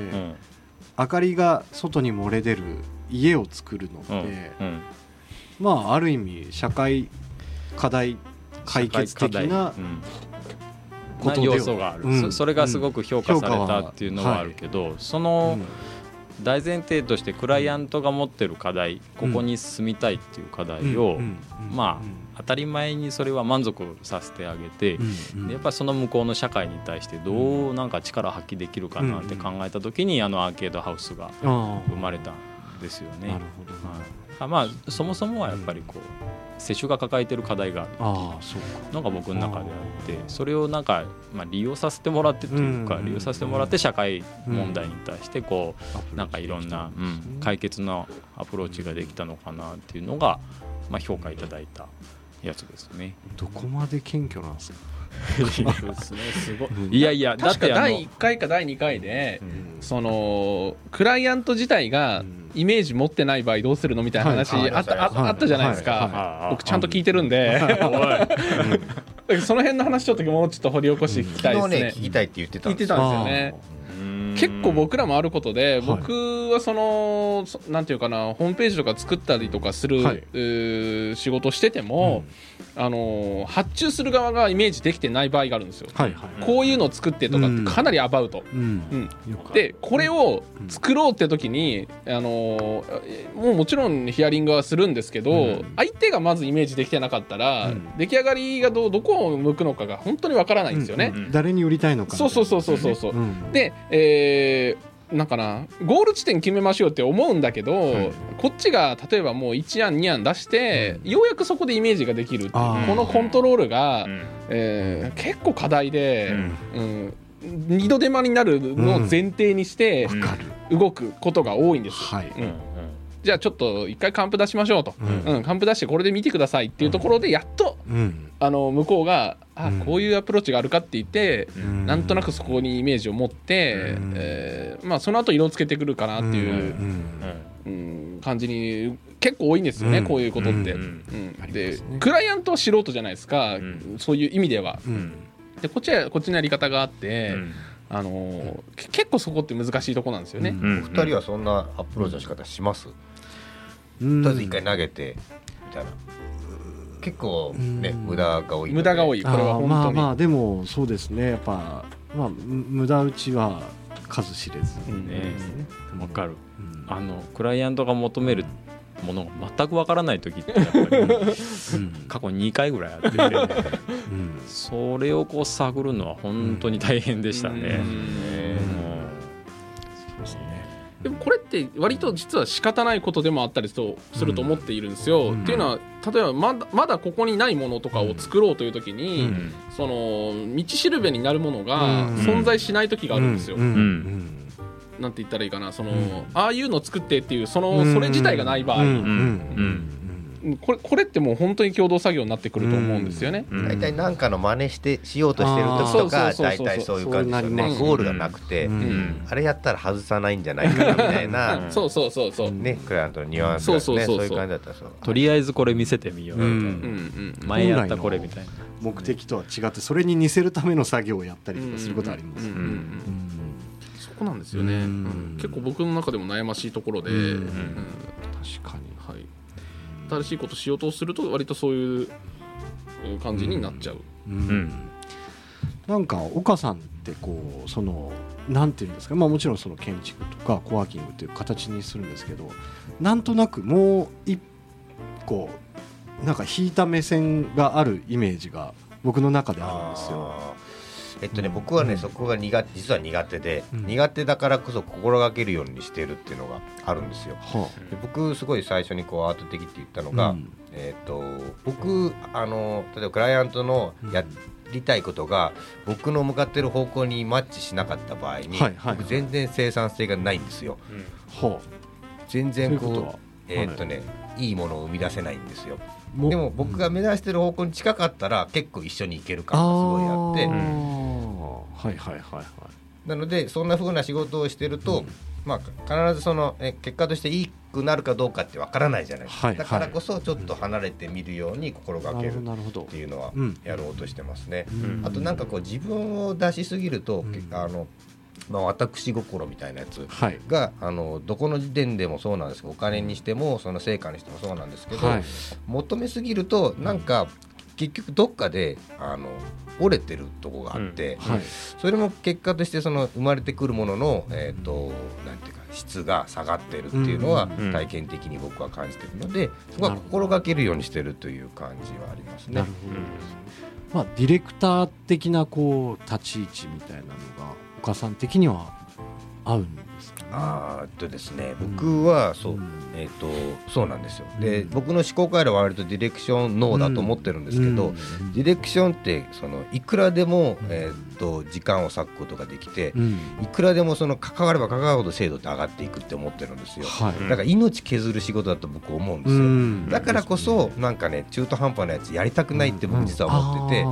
明かりが外に漏れ出る家を作るのって、うんうん、まあある意味社会課題解決的なこと要素がある、そそれがすごく評価されたっていうのはあるけど、はい、その大前提としてクライアントが持ってる課題、ここに住みたいっていう課題を、まあ当たり前にそれは満足させてあげて、やっぱりその向こうの社会に対してどうなんか力発揮できるかなって考えた時にあのアーケードハウスが生まれたんですよね。はい、まあそもそもはやっぱりこう世襲が抱えてる課題がある。のが僕の中であってそれをなんか、まあ、利用させてもらってというか、利用させてもらって社会問題に対してこう、なんかいろんな、うん、解決のアプローチができたのかなっていうのが、まあ、評価いただいたやつですね。どこまで謙虚なんですか？いやいや確か第1回か第2回で、うん、そのクライアント自体がイメージ持ってない場合どうするのみたいな話あったあったじゃないですか。僕ちゃんと聞いてるんで。その辺の話ちょっともうちょっと掘り起こして聞きたいですね、ね、聞きたいって言ってたんですよ。ね結構僕らもあることで、僕はそのなんていうかなホームページとか作ったりとかする、はい、仕事してても、うん、あの発注する側がイメージできてない場合があるんですよ。はいはい、こういうのを作ってとかってかなりアバウト。うん。でこれを作ろうって時に、あのもうもちろんヒアリングはするんですけど、相手がまずイメージできてなかったら、出来上がりがどどこを向くのかが本当にわからないんですよね。誰に売りたいのかそうそうそうそうそう。そう。で、えーなんかなゴール地点決めましょうって思うんだけど、はい、こっちが例えばもう1案2案出して、うん、ようやくそこでイメージができるこのコントロールが、うん、えー、結構課題で、うん、うん、二度手間になるのを前提にして、動くことが多いんです。はい。じゃあちょっと一回カンプ出しましょうと、うん、カンプ出してこれで見てくださいっていうところでやっと、あの向こうがあこういうアプローチがあるかって言って、なんとなくそこにイメージを持って、えー、まあ、その後色つけてくるかなっていう、うん。感じに結構多いんですよね、こういうことって。うん。でクライアントは素人じゃないですか、そういう意味では。でこっちはこっちのやり方があって。あのー、結構そこって難しいとこなんですよね。お二人はそんなアプローチの仕方します？とりあえず一回投げてみたいな。結構ね、無駄が多い無駄が多い。これは本当に。まあまあでもそうですね。やっぱまあ無駄打ちは数知れずね。わ、かる、あのクライアントが求めるものが全くわからない時ってやっぱり、過去2回ぐらいあって、それをこう探るのは本当に大変でしたね。でもこれって割と実は仕方ないことでもあったりとすると思っているんですよ。うん、っていうのは例えばまだまだここにないものとかを作ろうという時に、うん、その道しるべになるものが存在しない時があるんですよ。なんて言ったらいいかな。その、ああいうのを作ってっていうそのそれ自体がない場合。これこれってもう本当に共同作業になってくると思うんですよね。大体何かの真似してしようとしてる時とか大体そういう感じですよね。ゴールがなくて、あれやったら外さないんじゃないかなみたいな。そうそうそうそう。ねクライアントのニュアンスがねそういう感じだったそう。とりあえずこれ見せてみようみたいな。前やったこれみたいな。目的とは違ってそれに似せるための作業をやったりとかすることあります。そこなんですよね。結構僕の中でも悩ましいところで。確かに。新しいことしようとすると割とそういう感じになっちゃう。うん、うん、なんか岡さんってこうそのなんていうんですか、まあ、もちろんその建築とかコワーキングという形にするんですけどなんとなくもう一個なんか引いた目線があるイメージが僕の中であるんですよ。えっとね、僕はね、そこが苦手実は苦手で、苦手だからこそ心がけるようにしてるっていうのがあるんですよ。で僕すごい最初にこうアート的って言ったのが、えっと僕あの例えばクライアントのや、りたいことが僕の向かってる方向にマッチしなかった場合に、僕全然生産性がないんですよ。全然こうえっとね、いいものを生み出せないんですよ。でも僕が目指してる方向に近かったら結構一緒に行ける感がすごいあって、はいはいはいはい。なのでそんなふうな仕事をしてると、うん、まあ、必ずそのえ結果としていいくなるかどうかってわからないじゃない。ですか、はい、だからこそちょっと離れてみるように心がけるっていうのはやろうとしてますね。あとなんかこう自分を出しすぎると、うん、あのまあ、私心みたいなやつが、はい、あのどこの時点でもそうなんですけどお金にしてもその成果にしてもそうなんですけど、はい、求めすぎるとなんか結局どっかであの折れてるとこがあって、うんはい、それも結果としてその生まれてくるものの、えーと、なんていうか質が下がってるっていうのは体験的に僕は感じてるので、そこは心がけるようにしてるという感じはありますね。まあ、ディレクター的なこう立ち位置みたいなのが岡さん的には合うんあとですね僕はそう、うん、えっ、ー、とそうなんですよ。で、僕の思考回路は割とディレクション脳だと思ってるんですけど、うん、ディレクションってそのいくらでも、えーと、時間を割くことができて、いくらでもその関われば関わるほど精度って上がっていくって思ってるんですよ、はい、だから命削る仕事だと僕思うんですよ、だからこそなんかね中途半端なやつやりたくないって僕実は思って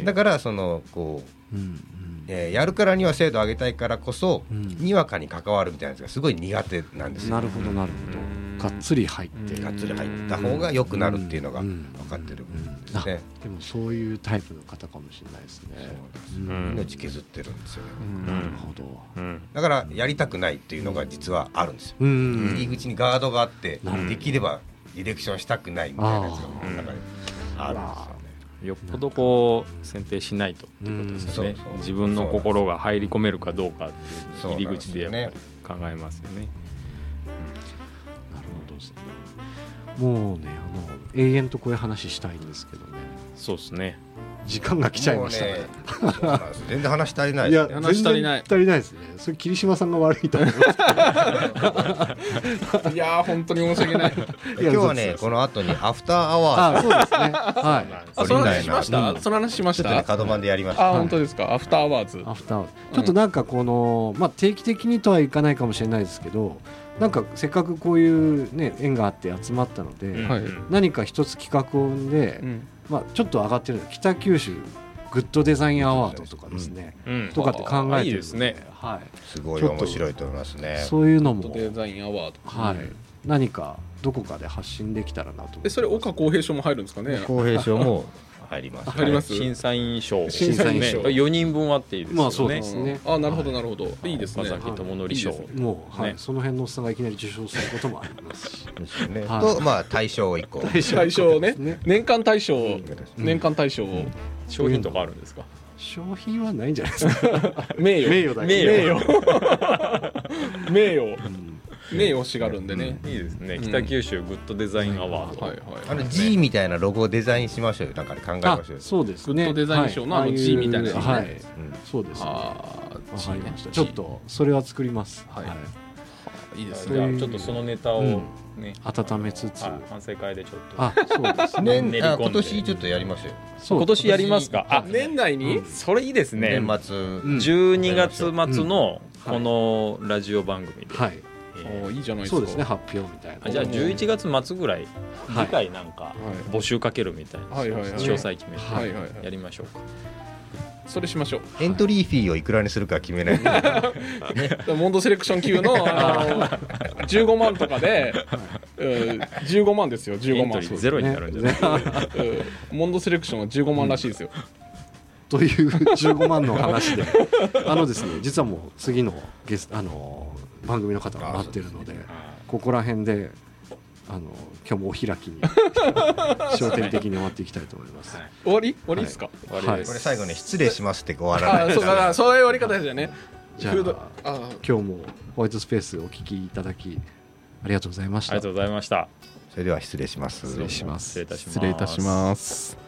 て、だからそのこう、えー、やるからには精度を上げたいからこそ、うん、にわかに関わるみたいなやつがすごい苦手なんですよ。なるほどなるほど。がっつり入って。がっつり入った方が良くなるっていうのが分かってるんですね。でもそういうタイプの方かもしれないですね。そうです。命削ってるんですよね。なるほど。だからやりたくないっていうのが実はあるんですよ。入り口にガードがあってできればディレクションしたくないみたいなやつが中にあるんですよ。よっぽどこう選定しないとってことですよね、自分の心が入り込めるかどうかっていう入り口でやっぱり考えますよね。なるほどですね。もうねあの永遠とこういう話したいんですけどね。そうですね。時間が来ちゃいましたね。全然話足りない。いや話足りない。足りないですね。それ霧島さんが悪いと思います。いや本当に申し訳ない。今日はねこの後にアフターアワー。そうですね。はい。あその話しました？その話しました？角番でやりました。あ本当ですか？アフターアワーズ。アフター。ちょっとなんかこのまあ定期的にとはいかないかもしれないですけど。なんかせっかくこういうね縁があって集まったので、何か一つ企画を生んで、まあ、ちょっと上がってるの北九州グッドデザインアワードとかですね、とかって考えてるですね、はい、すごい面白いと思いますね。そういうのも。デザインアワード、はい、何かどこかで発信できたらなとでそれ岡公平賞も入るんですかね？公平賞も入ります。入ります？審査員賞。審査員賞。四人分あっていいですまあそうですね。あなるほどなるほど。いいですね。岡崎智則賞。もうはいその辺のおっさんがいきなり受賞することもありますし。ね。とまあ大賞一個。大賞ね。年間大賞年間大賞商品とかあるんですか？商品はないんじゃないですか。名誉名誉だ名誉。名誉。名誉しがるんでね、いいですね。北九州グッドデザインアワー。ド、はいはい、あの G みたいなロゴをデザインしましょうよ。なんか考えましょうそうですね。グッドデザイン賞のあの G みたいな。はい、そうですね。わかりました。ちょっとそれは作ります。はい。い。いですね。じゃあちょっとそのネタをね、温めつつ、反省会でちょっと。あ、そうですね。今年ちょっとやりますよ。今年やりますか？あ、年内に？それいいですね。年末。12月末のこのラジオ番組で。はい。おいいじゃないそうですね発表みたいな。じゃあ11月末ぐらい次回なんか募集かけるみたいな詳細決めてやりましょうか。それしましょう。エントリーフィーをいくらにするか決めない。ね、モンドセレクション級のあの15万とかで、うん、15万ですよ。15万。ゼロになるんじゃない、うん、モンドセレクションは15万らしいですよ、という15万の話で。あのですね実はもう次のゲスあの番組の方が待ってるのでここら辺であの今日もお開きに 焦点的に終わっていきたいと思います。終わり？終わりですか？はい、これ最後に失礼しますって終わらない。そうだそういう終わり方ですよね。じゃあ今日もホワイトスペースお聞きいただきありがとうございました。ありがとうございました。それでは失礼します。失礼します。失礼いたします。